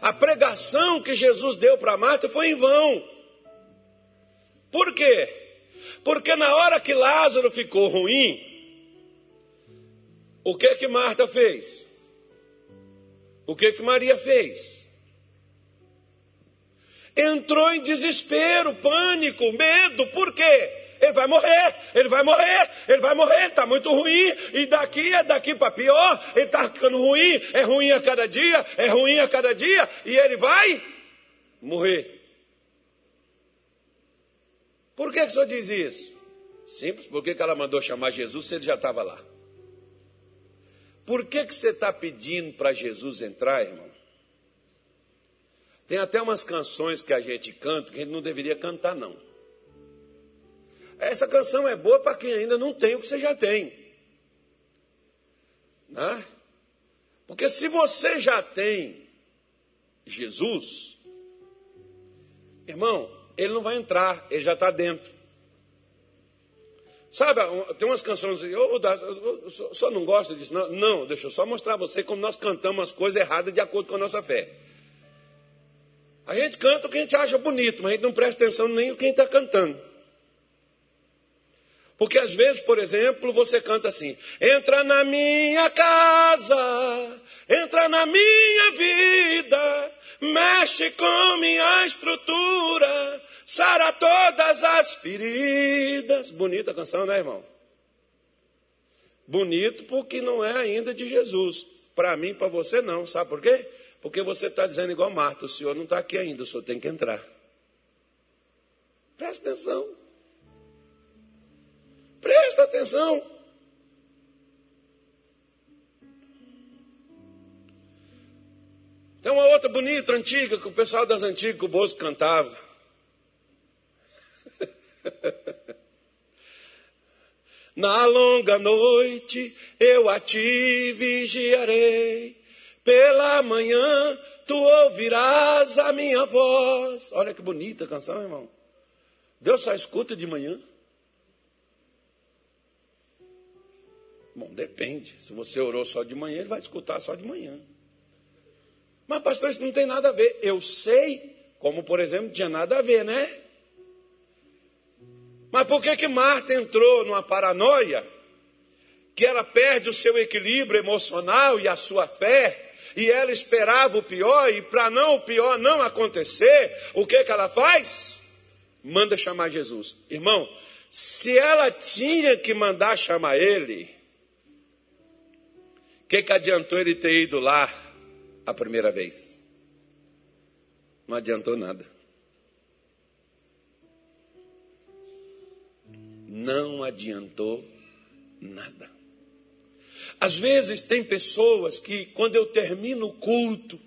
A pregação que Jesus deu para Marta foi em vão. Por quê? Porque na hora que Lázaro ficou ruim, o que que Marta fez? O que que Maria fez? Entrou em desespero, pânico, medo, por quê? Ele vai morrer, ele vai morrer, ele vai morrer, está muito ruim, e daqui é daqui para pior, ele está ficando ruim, é ruim a cada dia, é ruim a cada dia, e ele vai morrer. Por que, que o senhor diz isso? Simples, porque que ela mandou chamar Jesus se ele já estava lá? Por que, que você está pedindo para Jesus entrar, irmão? Tem até umas canções que a gente canta que a gente não deveria cantar, não. Essa canção é boa para quem ainda não tem o que você já tem. Né? Porque se você já tem Jesus, irmão, ele não vai entrar, ele já está dentro. Sabe, tem umas canções oh, oh, só não gosta disso? Não, não, deixa eu só mostrar a você como nós cantamos as coisas erradas de acordo com a nossa fé. A gente canta o que a gente acha bonito, mas a gente não presta atenção nem o que está cantando. Porque às vezes, por exemplo, você canta assim: entra na minha casa, entra na minha vida, mexe com minha estrutura, sara todas as feridas. Bonita a canção, né, irmão? Bonito porque não é ainda de Jesus. Para mim, para você, não. Sabe por quê? Porque você está dizendo igual Marta: o senhor não está aqui ainda, o senhor tem que entrar. Presta atenção. Presta atenção. Tem uma outra bonita, antiga, que o pessoal das antigas, que o Bosco cantava. *laughs* Na longa noite eu a ti vigiarei, pela manhã tu ouvirás a minha voz. Olha que bonita a canção, irmão. Deus só escuta de manhã. Bom, depende. Se você orou só de manhã, ele vai escutar só de manhã. Mas, pastor, isso não tem nada a ver. Eu sei, como por exemplo, tinha nada a ver, né? Mas por que que Marta entrou numa paranoia? Que ela perde o seu equilíbrio emocional e a sua fé, e ela esperava o pior, e para não o pior não acontecer, o que que ela faz? Manda chamar Jesus. Irmão, se ela tinha que mandar chamar ele, o que, que adiantou ele ter ido lá a primeira vez? Não adiantou nada. Não adiantou nada. Às vezes tem pessoas que, quando eu termino o culto,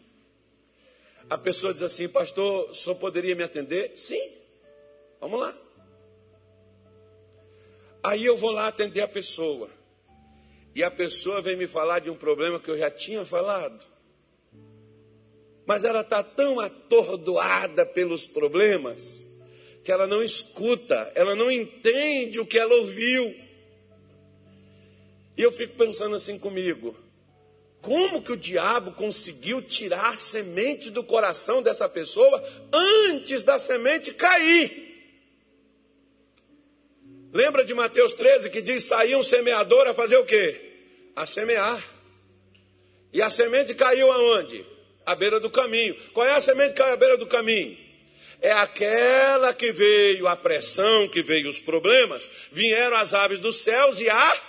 a pessoa diz assim, pastor, só poderia me atender? Sim, vamos lá. Aí eu vou lá atender a pessoa e a pessoa vem me falar de um problema que eu já tinha falado. Mas ela está tão atordoada pelos problemas que ela não escuta, ela não entende o que ela ouviu. E eu fico pensando assim comigo: como que o diabo conseguiu tirar a semente do coração dessa pessoa antes da semente cair? Lembra de Mateus 13 que diz: saiu um semeador a fazer o quê? A semear. E a semente caiu aonde? À beira do caminho. Qual é a semente que caiu à beira do caminho? É aquela que veio a pressão, que veio os problemas, vieram as aves dos céus e a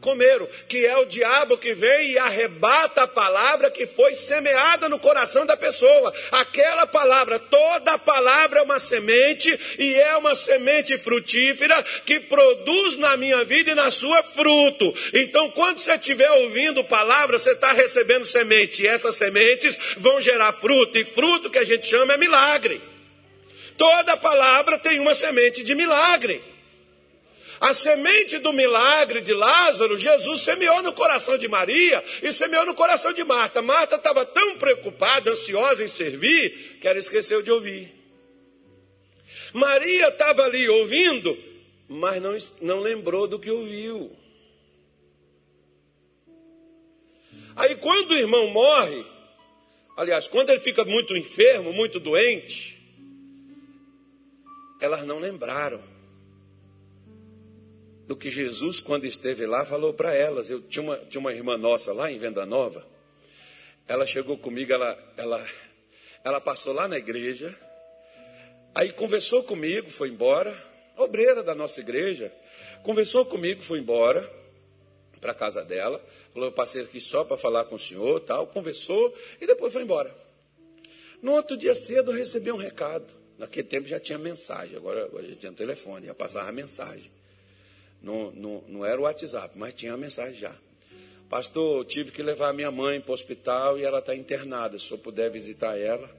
comeram, que é o diabo que vem e arrebata a palavra que foi semeada no coração da pessoa. Aquela palavra, toda palavra é uma semente e é uma semente frutífera que produz na minha vida e na sua fruto. Então, quando você estiver ouvindo palavra, você está recebendo semente e essas sementes vão gerar fruto e fruto que a gente chama é milagre. Toda palavra tem uma semente de milagre. A semente do milagre de Lázaro, Jesus semeou no coração de Maria e semeou no coração de Marta. Marta estava tão preocupada, ansiosa em servir, que ela esqueceu de ouvir. Maria estava ali ouvindo, mas não, não lembrou do que ouviu. Aí quando o irmão morre, aliás, quando ele fica muito enfermo, muito doente, elas não lembraram do que Jesus, quando esteve lá, falou para elas. Eu tinha uma, tinha uma irmã nossa lá em Venda Nova. Ela chegou comigo, ela, ela, ela passou lá na igreja, aí conversou comigo, foi embora, obreira da nossa igreja, conversou comigo, foi embora para a casa dela, falou, eu passei aqui só para falar com o senhor, tal, conversou e depois foi embora. No outro dia cedo eu recebi um recado. Naquele tempo já tinha mensagem, agora, agora já tinha telefone, ia passar a mensagem. Não, não, não era o WhatsApp, mas tinha a mensagem já. Pastor, tive que levar minha mãe para o hospital e ela está internada. Se eu puder visitar ela.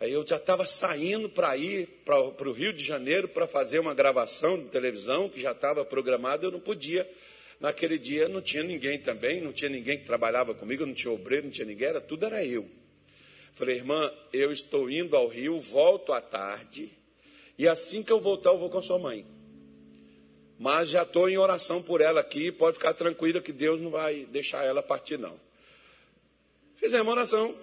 Aí eu já estava saindo para ir para o Rio de Janeiro para fazer uma gravação de televisão que já estava programada. Eu não podia. Naquele dia não tinha ninguém também, não tinha ninguém que trabalhava comigo, não tinha obreiro, não tinha ninguém, era, tudo era eu. Falei, irmã, eu estou indo ao Rio, volto à tarde, e assim que eu voltar, eu vou com a sua mãe. Mas já estou em oração por ela aqui, pode ficar tranquila que Deus não vai deixar ela partir, não. Fizemos oração,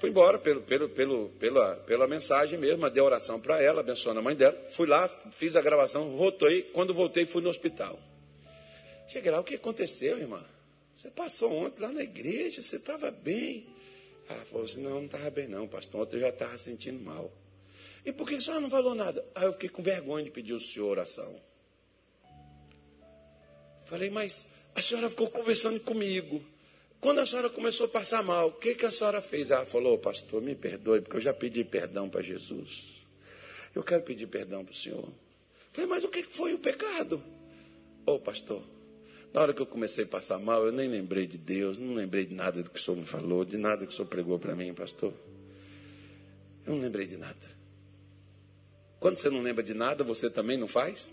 fui embora pelo, pelo, pelo, pela, pela mensagem mesmo, dei oração para ela, abençoando a mãe dela. Fui lá, fiz a gravação, voltei. Quando voltei, fui no hospital. Cheguei lá, o que aconteceu, irmã? Você passou ontem lá na igreja, você estava bem. Ela falou assim: não, não estava bem, não, pastor. Ontem eu já estava sentindo mal. E por que a senhora não falou nada? Aí eu fiquei com vergonha de pedir ao senhor oração. Falei, mas a senhora ficou conversando comigo. Quando a senhora começou a passar mal, o que, que a senhora fez? Ela falou, pastor, me perdoe, porque eu já pedi perdão para Jesus. Eu quero pedir perdão para o senhor. Falei, mas o que foi o pecado? Ô, oh, pastor, na hora que eu comecei a passar mal, eu nem lembrei de Deus, não lembrei de nada do que o senhor me falou, de nada que o senhor pregou para mim, pastor. Eu não lembrei de nada. Quando você não lembra de nada, você também não faz?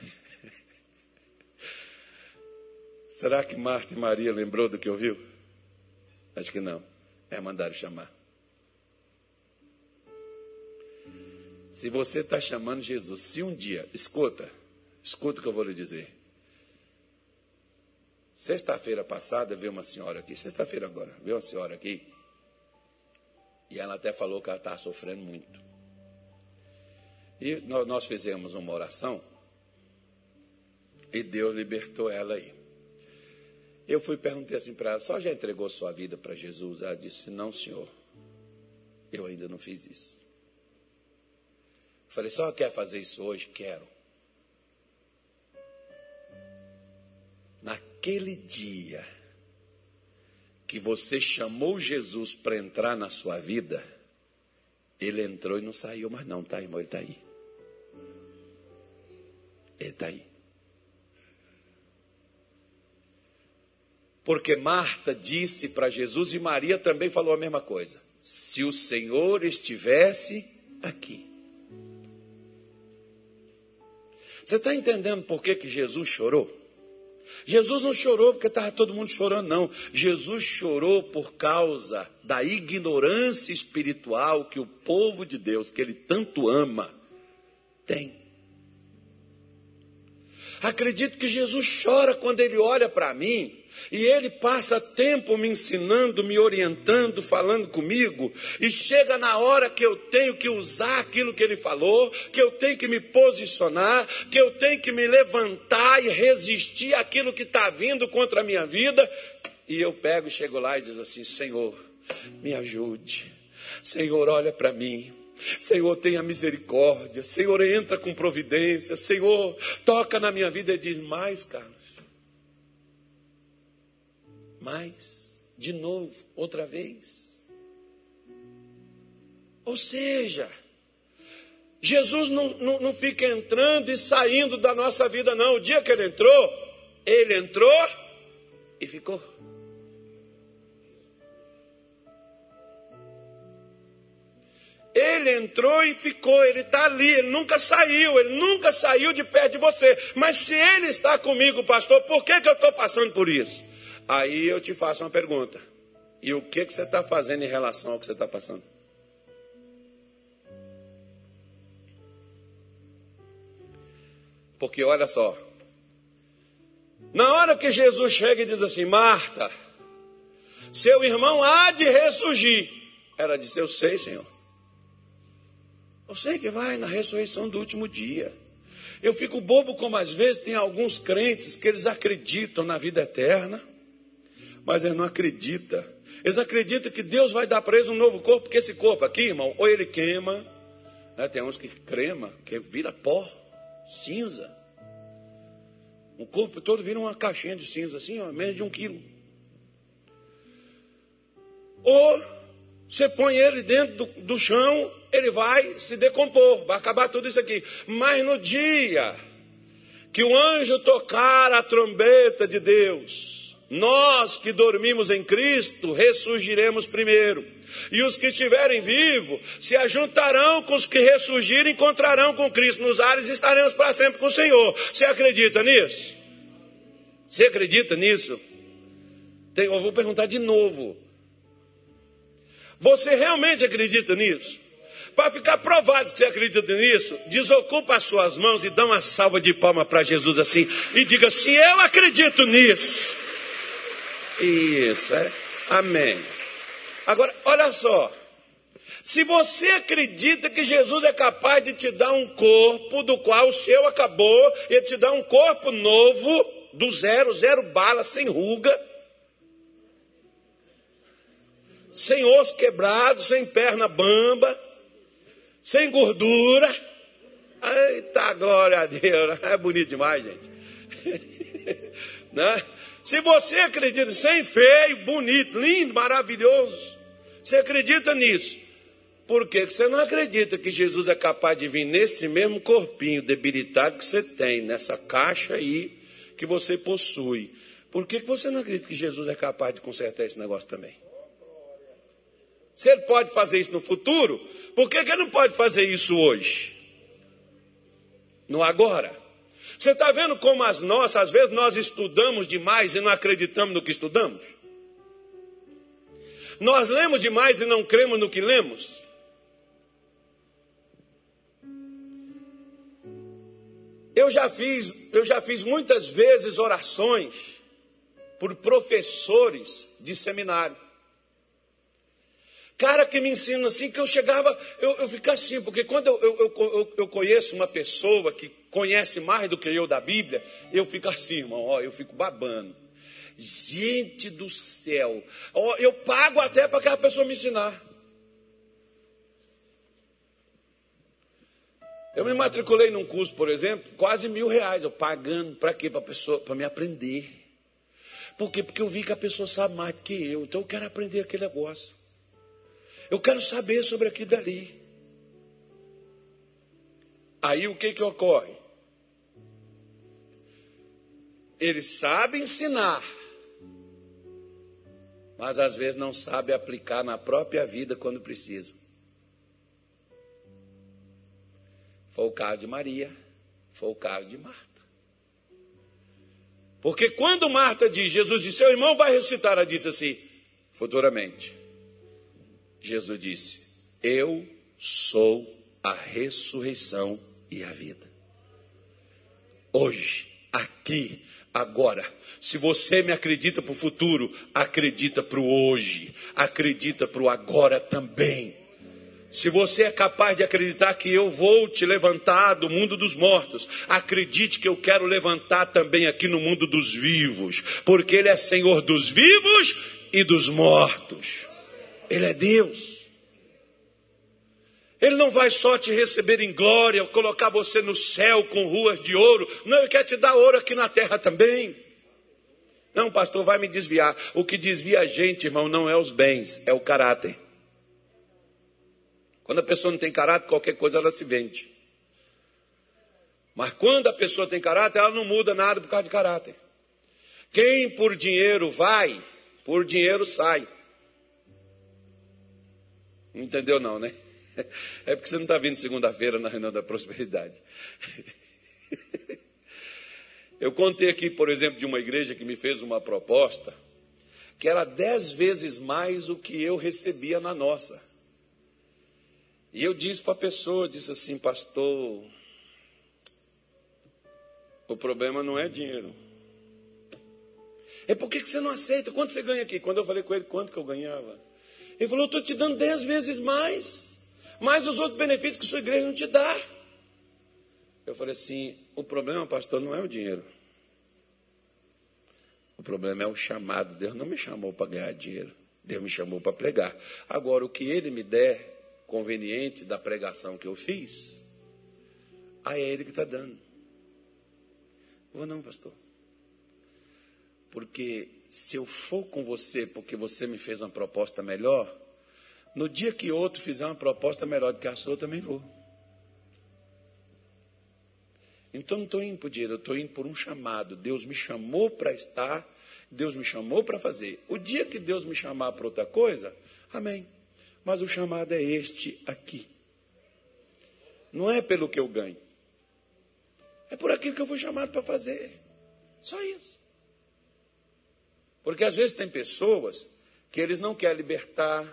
*laughs* Será que Marta e Maria lembrou do que ouviu? Acho que não. É mandar chamar. Se você está chamando Jesus, se um dia, escuta, escuta o que eu vou lhe dizer. Sexta-feira passada veio uma senhora aqui, sexta-feira agora, veio uma senhora aqui, e ela até falou que ela está sofrendo muito. E nós fizemos uma oração, e Deus libertou ela aí. Eu fui perguntei assim para ela: só já entregou sua vida para Jesus? Ela disse: não, senhor, eu ainda não fiz isso. Falei, só quer fazer isso hoje? Quero. Naquele dia que você chamou Jesus para entrar na sua vida, ele entrou e não saiu mais não, tá, irmão? Ele está aí. Ele está aí. Porque Marta disse para Jesus e Maria também falou a mesma coisa. Se o Senhor estivesse aqui. Você está entendendo por que, que Jesus chorou? Jesus não chorou porque estava todo mundo chorando, não. Jesus chorou por causa da ignorância espiritual que o povo de Deus, que ele tanto ama, tem. Acredito que Jesus chora quando ele olha para mim e ele passa tempo me ensinando, me orientando, falando comigo, e chega na hora que eu tenho que usar aquilo que ele falou, que eu tenho que me posicionar, que eu tenho que me levantar e resistir àquilo que está vindo contra a minha vida, e eu pego e chego lá e diz assim: Senhor, me ajude, Senhor, olha para mim. Senhor, tenha misericórdia. Senhor, entra com providência. Senhor, toca na minha vida e diz mais, Carlos mais, de novo, outra vez. Ou seja, Jesus não, não, não, fica entrando e saindo da nossa vida, não. O dia que ele entrou, ele entrou e ficou. Ele entrou e ficou, ele está ali, ele nunca saiu, ele nunca saiu de perto de você. Mas se ele está comigo, pastor, por que, que eu estou passando por isso? Aí eu te faço uma pergunta. E o que, que você está fazendo em relação ao que você está passando? Porque olha só. Na hora que Jesus chega e diz assim: Marta, seu irmão há de ressurgir. Ela disse: Eu sei, Senhor. Eu sei que vai na ressurreição do último dia. Eu fico bobo como às vezes tem alguns crentes que eles acreditam na vida eterna mas eles não acreditam. Eles acreditam que Deus vai dar para eles um novo corpo, porque esse corpo aqui, irmão, ou ele queima, né? tem uns que crema, que vira pó, cinza. O corpo todo vira uma caixinha de cinza, assim, ó, menos de um quilo. Ou você põe ele dentro do, do chão ele vai se decompor, vai acabar tudo isso aqui. Mas no dia que o anjo tocar a trombeta de Deus, nós que dormimos em Cristo ressurgiremos primeiro. E os que estiverem vivos se ajuntarão com os que ressurgirem, encontrarão com Cristo nos ares e estaremos para sempre com o Senhor. Você acredita nisso? Você acredita nisso? Tem, eu vou perguntar de novo. Você realmente acredita nisso? Para ficar provado que você acredita nisso, desocupa as suas mãos e dá uma salva de palma para Jesus assim e diga assim: Eu acredito nisso. Isso, é. Amém. Agora, olha só. Se você acredita que Jesus é capaz de te dar um corpo do qual o seu acabou, e te dar um corpo novo, do zero, zero bala, sem ruga, sem osso quebrado, sem perna bamba, sem gordura. Eita, glória a Deus. É bonito demais, gente. *laughs* né? Se você acredita sem feio, bonito, lindo, maravilhoso, você acredita nisso. Por que você não acredita que Jesus é capaz de vir nesse mesmo corpinho debilitado que você tem, nessa caixa aí que você possui? Por que você não acredita que Jesus é capaz de consertar esse negócio também? Se ele pode fazer isso no futuro, por que, que ele não pode fazer isso hoje? No agora. Você está vendo como as nossas, às vezes nós estudamos demais e não acreditamos no que estudamos? Nós lemos demais e não cremos no que lemos? Eu já fiz, eu já fiz muitas vezes orações por professores de seminário. Cara que me ensina assim, que eu chegava, eu, eu ficava assim, porque quando eu, eu, eu, eu conheço uma pessoa que conhece mais do que eu da Bíblia, eu fico assim, irmão, ó, eu fico babando. Gente do céu, ó, eu pago até para aquela pessoa me ensinar. Eu me matriculei num curso, por exemplo, quase mil reais, eu pagando para quê? Para pessoa, para me aprender. Por quê? Porque eu vi que a pessoa sabe mais do que eu, então eu quero aprender aquele negócio. Eu quero saber sobre aquilo dali. Aí o que que ocorre? Ele sabe ensinar, mas às vezes não sabe aplicar na própria vida quando precisa. Foi o caso de Maria, foi o caso de Marta. Porque quando Marta diz, Jesus disse, seu irmão vai ressuscitar, ela disse assim, futuramente. Jesus disse: Eu sou a ressurreição e a vida. Hoje, aqui, agora. Se você me acredita para o futuro, acredita para o hoje, acredita para o agora também. Se você é capaz de acreditar que eu vou te levantar do mundo dos mortos, acredite que eu quero levantar também aqui no mundo dos vivos, porque Ele é Senhor dos vivos e dos mortos. Ele é Deus. Ele não vai só te receber em glória, colocar você no céu com ruas de ouro. Não, ele quer te dar ouro aqui na terra também. Não, pastor, vai me desviar. O que desvia a gente, irmão, não é os bens, é o caráter. Quando a pessoa não tem caráter, qualquer coisa ela se vende. Mas quando a pessoa tem caráter, ela não muda nada por causa de caráter. Quem por dinheiro vai, por dinheiro sai. Entendeu não, né? *laughs* É porque você não está vindo segunda-feira na reunião da prosperidade. *laughs* Eu contei aqui, por exemplo, de uma igreja que me fez uma proposta que era dez vezes mais o que eu recebia na nossa. E eu disse para a pessoa, disse assim, pastor, o problema não é dinheiro. É por que você não aceita? Quanto você ganha aqui? Quando eu falei com ele, quanto que eu ganhava? Ele falou: estou te dando dez vezes mais, mais os outros benefícios que sua igreja não te dá. Eu falei assim: o problema, pastor, não é o dinheiro. O problema é o chamado. Deus não me chamou para ganhar dinheiro. Deus me chamou para pregar. Agora, o que ele me der conveniente da pregação que eu fiz, aí é ele que está dando. Vou não, pastor. Porque se eu for com você porque você me fez uma proposta melhor, No dia que outro fizer uma proposta melhor do que a sua, eu também vou. Então não estou indo por dinheiro, eu estou indo por um chamado. Deus me chamou para estar, Deus me chamou para fazer. O dia que Deus me chamar para outra coisa, amém. Mas o chamado é este aqui. Não é pelo que eu ganho. É por aquilo que eu fui chamado para fazer. Só isso. Porque às vezes tem pessoas que eles não querem libertar,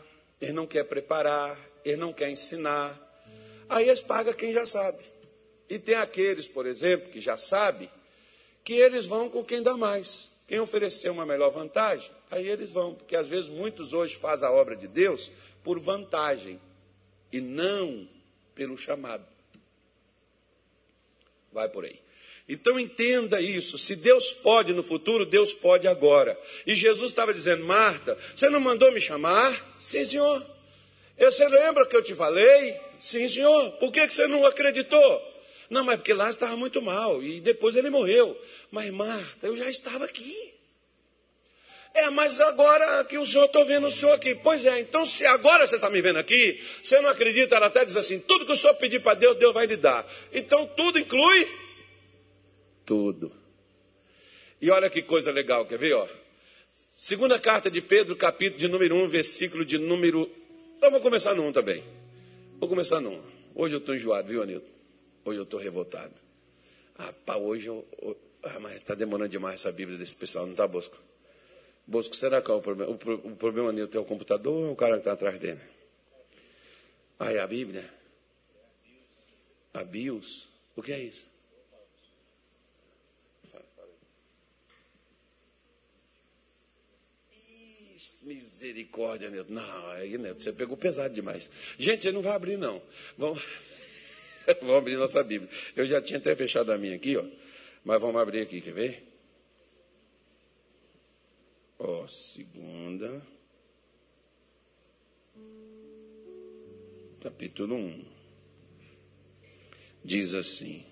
eles não querem preparar, eles não querem ensinar. Aí eles pagam quem já sabe. E tem aqueles, por exemplo, que já sabe, que eles vão com quem dá mais. Quem oferecer uma melhor vantagem, aí eles vão. Porque às vezes muitos hoje fazem a obra de Deus por vantagem e não pelo chamado. Vai por aí. Então entenda isso. Se Deus pode no futuro, Deus pode agora. E Jesus estava dizendo: Marta, você não mandou me chamar? Sim, senhor. Você lembra que eu te falei? Sim, senhor. Por que você não acreditou? Não, mas porque lá estava muito mal e depois ele morreu. Mas Marta, eu já estava aqui. É, mas agora que o senhor, estou vendo o senhor aqui. Pois é, então se agora você está me vendo aqui, você não acredita, ela até diz assim: tudo que o senhor pedir para Deus, Deus vai lhe dar. Então tudo inclui E olha que coisa legal, quer ver? Ó? Segunda carta de Pedro, capítulo de número 1, versículo de número. Eu vou começar 1 também. Vou começar 1. Hoje eu estou enjoado, viu, Anilton? Hoje eu estou revoltado. Ah, pá, hoje eu. Ah, mas está demorando demais essa Bíblia desse pessoal, não está, Bosco? Bosco, será que é o problema? O, o problema Anilton é o computador ou o cara que está atrás dele? Ah, é a Bíblia? A BIOS? O que é isso? Misericórdia, Neto. Não, aí, Neto, você pegou pesado demais. Gente, ele não vai abrir, não. Vamos, *laughs* vamos abrir nossa Bíblia. Eu já tinha até fechado a minha aqui, ó. Mas vamos abrir aqui, quer ver? Ó, segunda. Capítulo 1. Diz assim: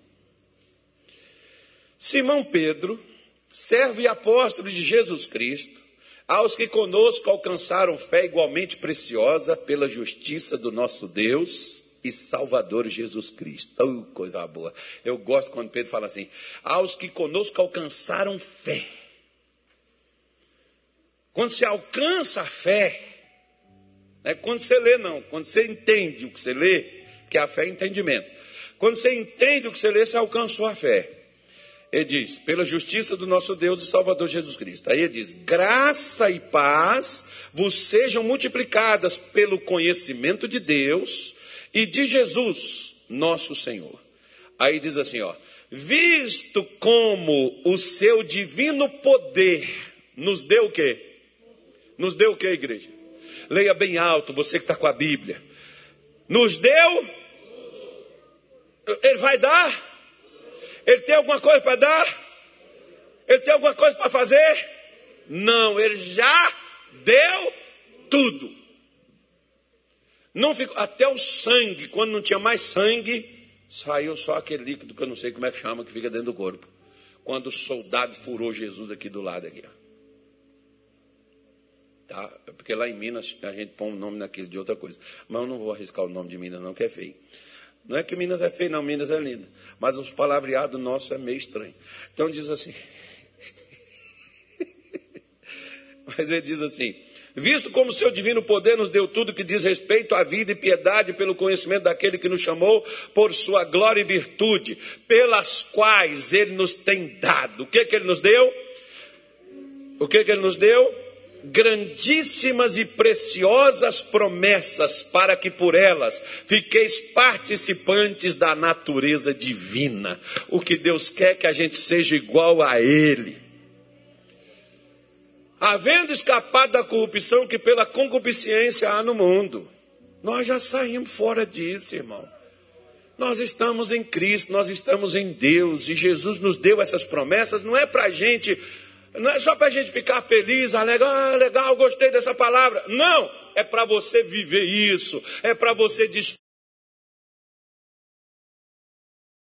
Simão Pedro, servo e apóstolo de Jesus Cristo, aos que conosco alcançaram fé igualmente preciosa pela justiça do nosso Deus e Salvador Jesus Cristo. Oh, coisa boa. Eu gosto quando Pedro fala assim: aos que conosco alcançaram fé. Quando você alcança a fé, não é quando você lê, não, quando você entende o que você lê, que a fé é entendimento. Quando você entende o que você lê, você alcançou a fé. Ele diz, pela justiça do nosso Deus e Salvador Jesus Cristo. Aí ele diz: graça e paz vos sejam multiplicadas pelo conhecimento de Deus e de Jesus, nosso Senhor. Aí diz assim, ó: visto como o seu divino poder nos deu o quê? Nos deu o quê, igreja? Leia bem alto, você que está com a Bíblia. Nos deu. Ele vai dar ele tem alguma coisa para dar? Ele tem alguma coisa para fazer? Não, ele já deu tudo. Não ficou, até o sangue, quando não tinha mais sangue, saiu só aquele líquido que eu não sei como é que chama, que fica dentro do corpo. Quando o soldado furou Jesus aqui do lado aqui. Tá? Porque lá em Minas a gente põe um nome naquele de outra coisa. Mas eu não vou arriscar o nome de Minas, não, que é feio. Não é que Minas é feio, não, Minas é linda. Mas os palavreados nossos é meio estranho. Então diz assim. *laughs* Mas ele diz assim: Visto como seu divino poder nos deu tudo que diz respeito à vida e piedade pelo conhecimento daquele que nos chamou por sua glória e virtude, pelas quais ele nos tem dado. O que que ele nos deu? O que que ele nos deu? Grandíssimas e preciosas promessas, para que por elas fiqueis participantes da natureza divina. O que Deus quer que a gente seja igual a Ele. Havendo escapado da corrupção que pela concupiscência há no mundo, nós já saímos fora disso, irmão. Nós estamos em Cristo, nós estamos em Deus, e Jesus nos deu essas promessas, não é para a gente não é só para a gente ficar feliz, alegre, ah, legal, gostei dessa palavra. Não, é para você viver isso, é para você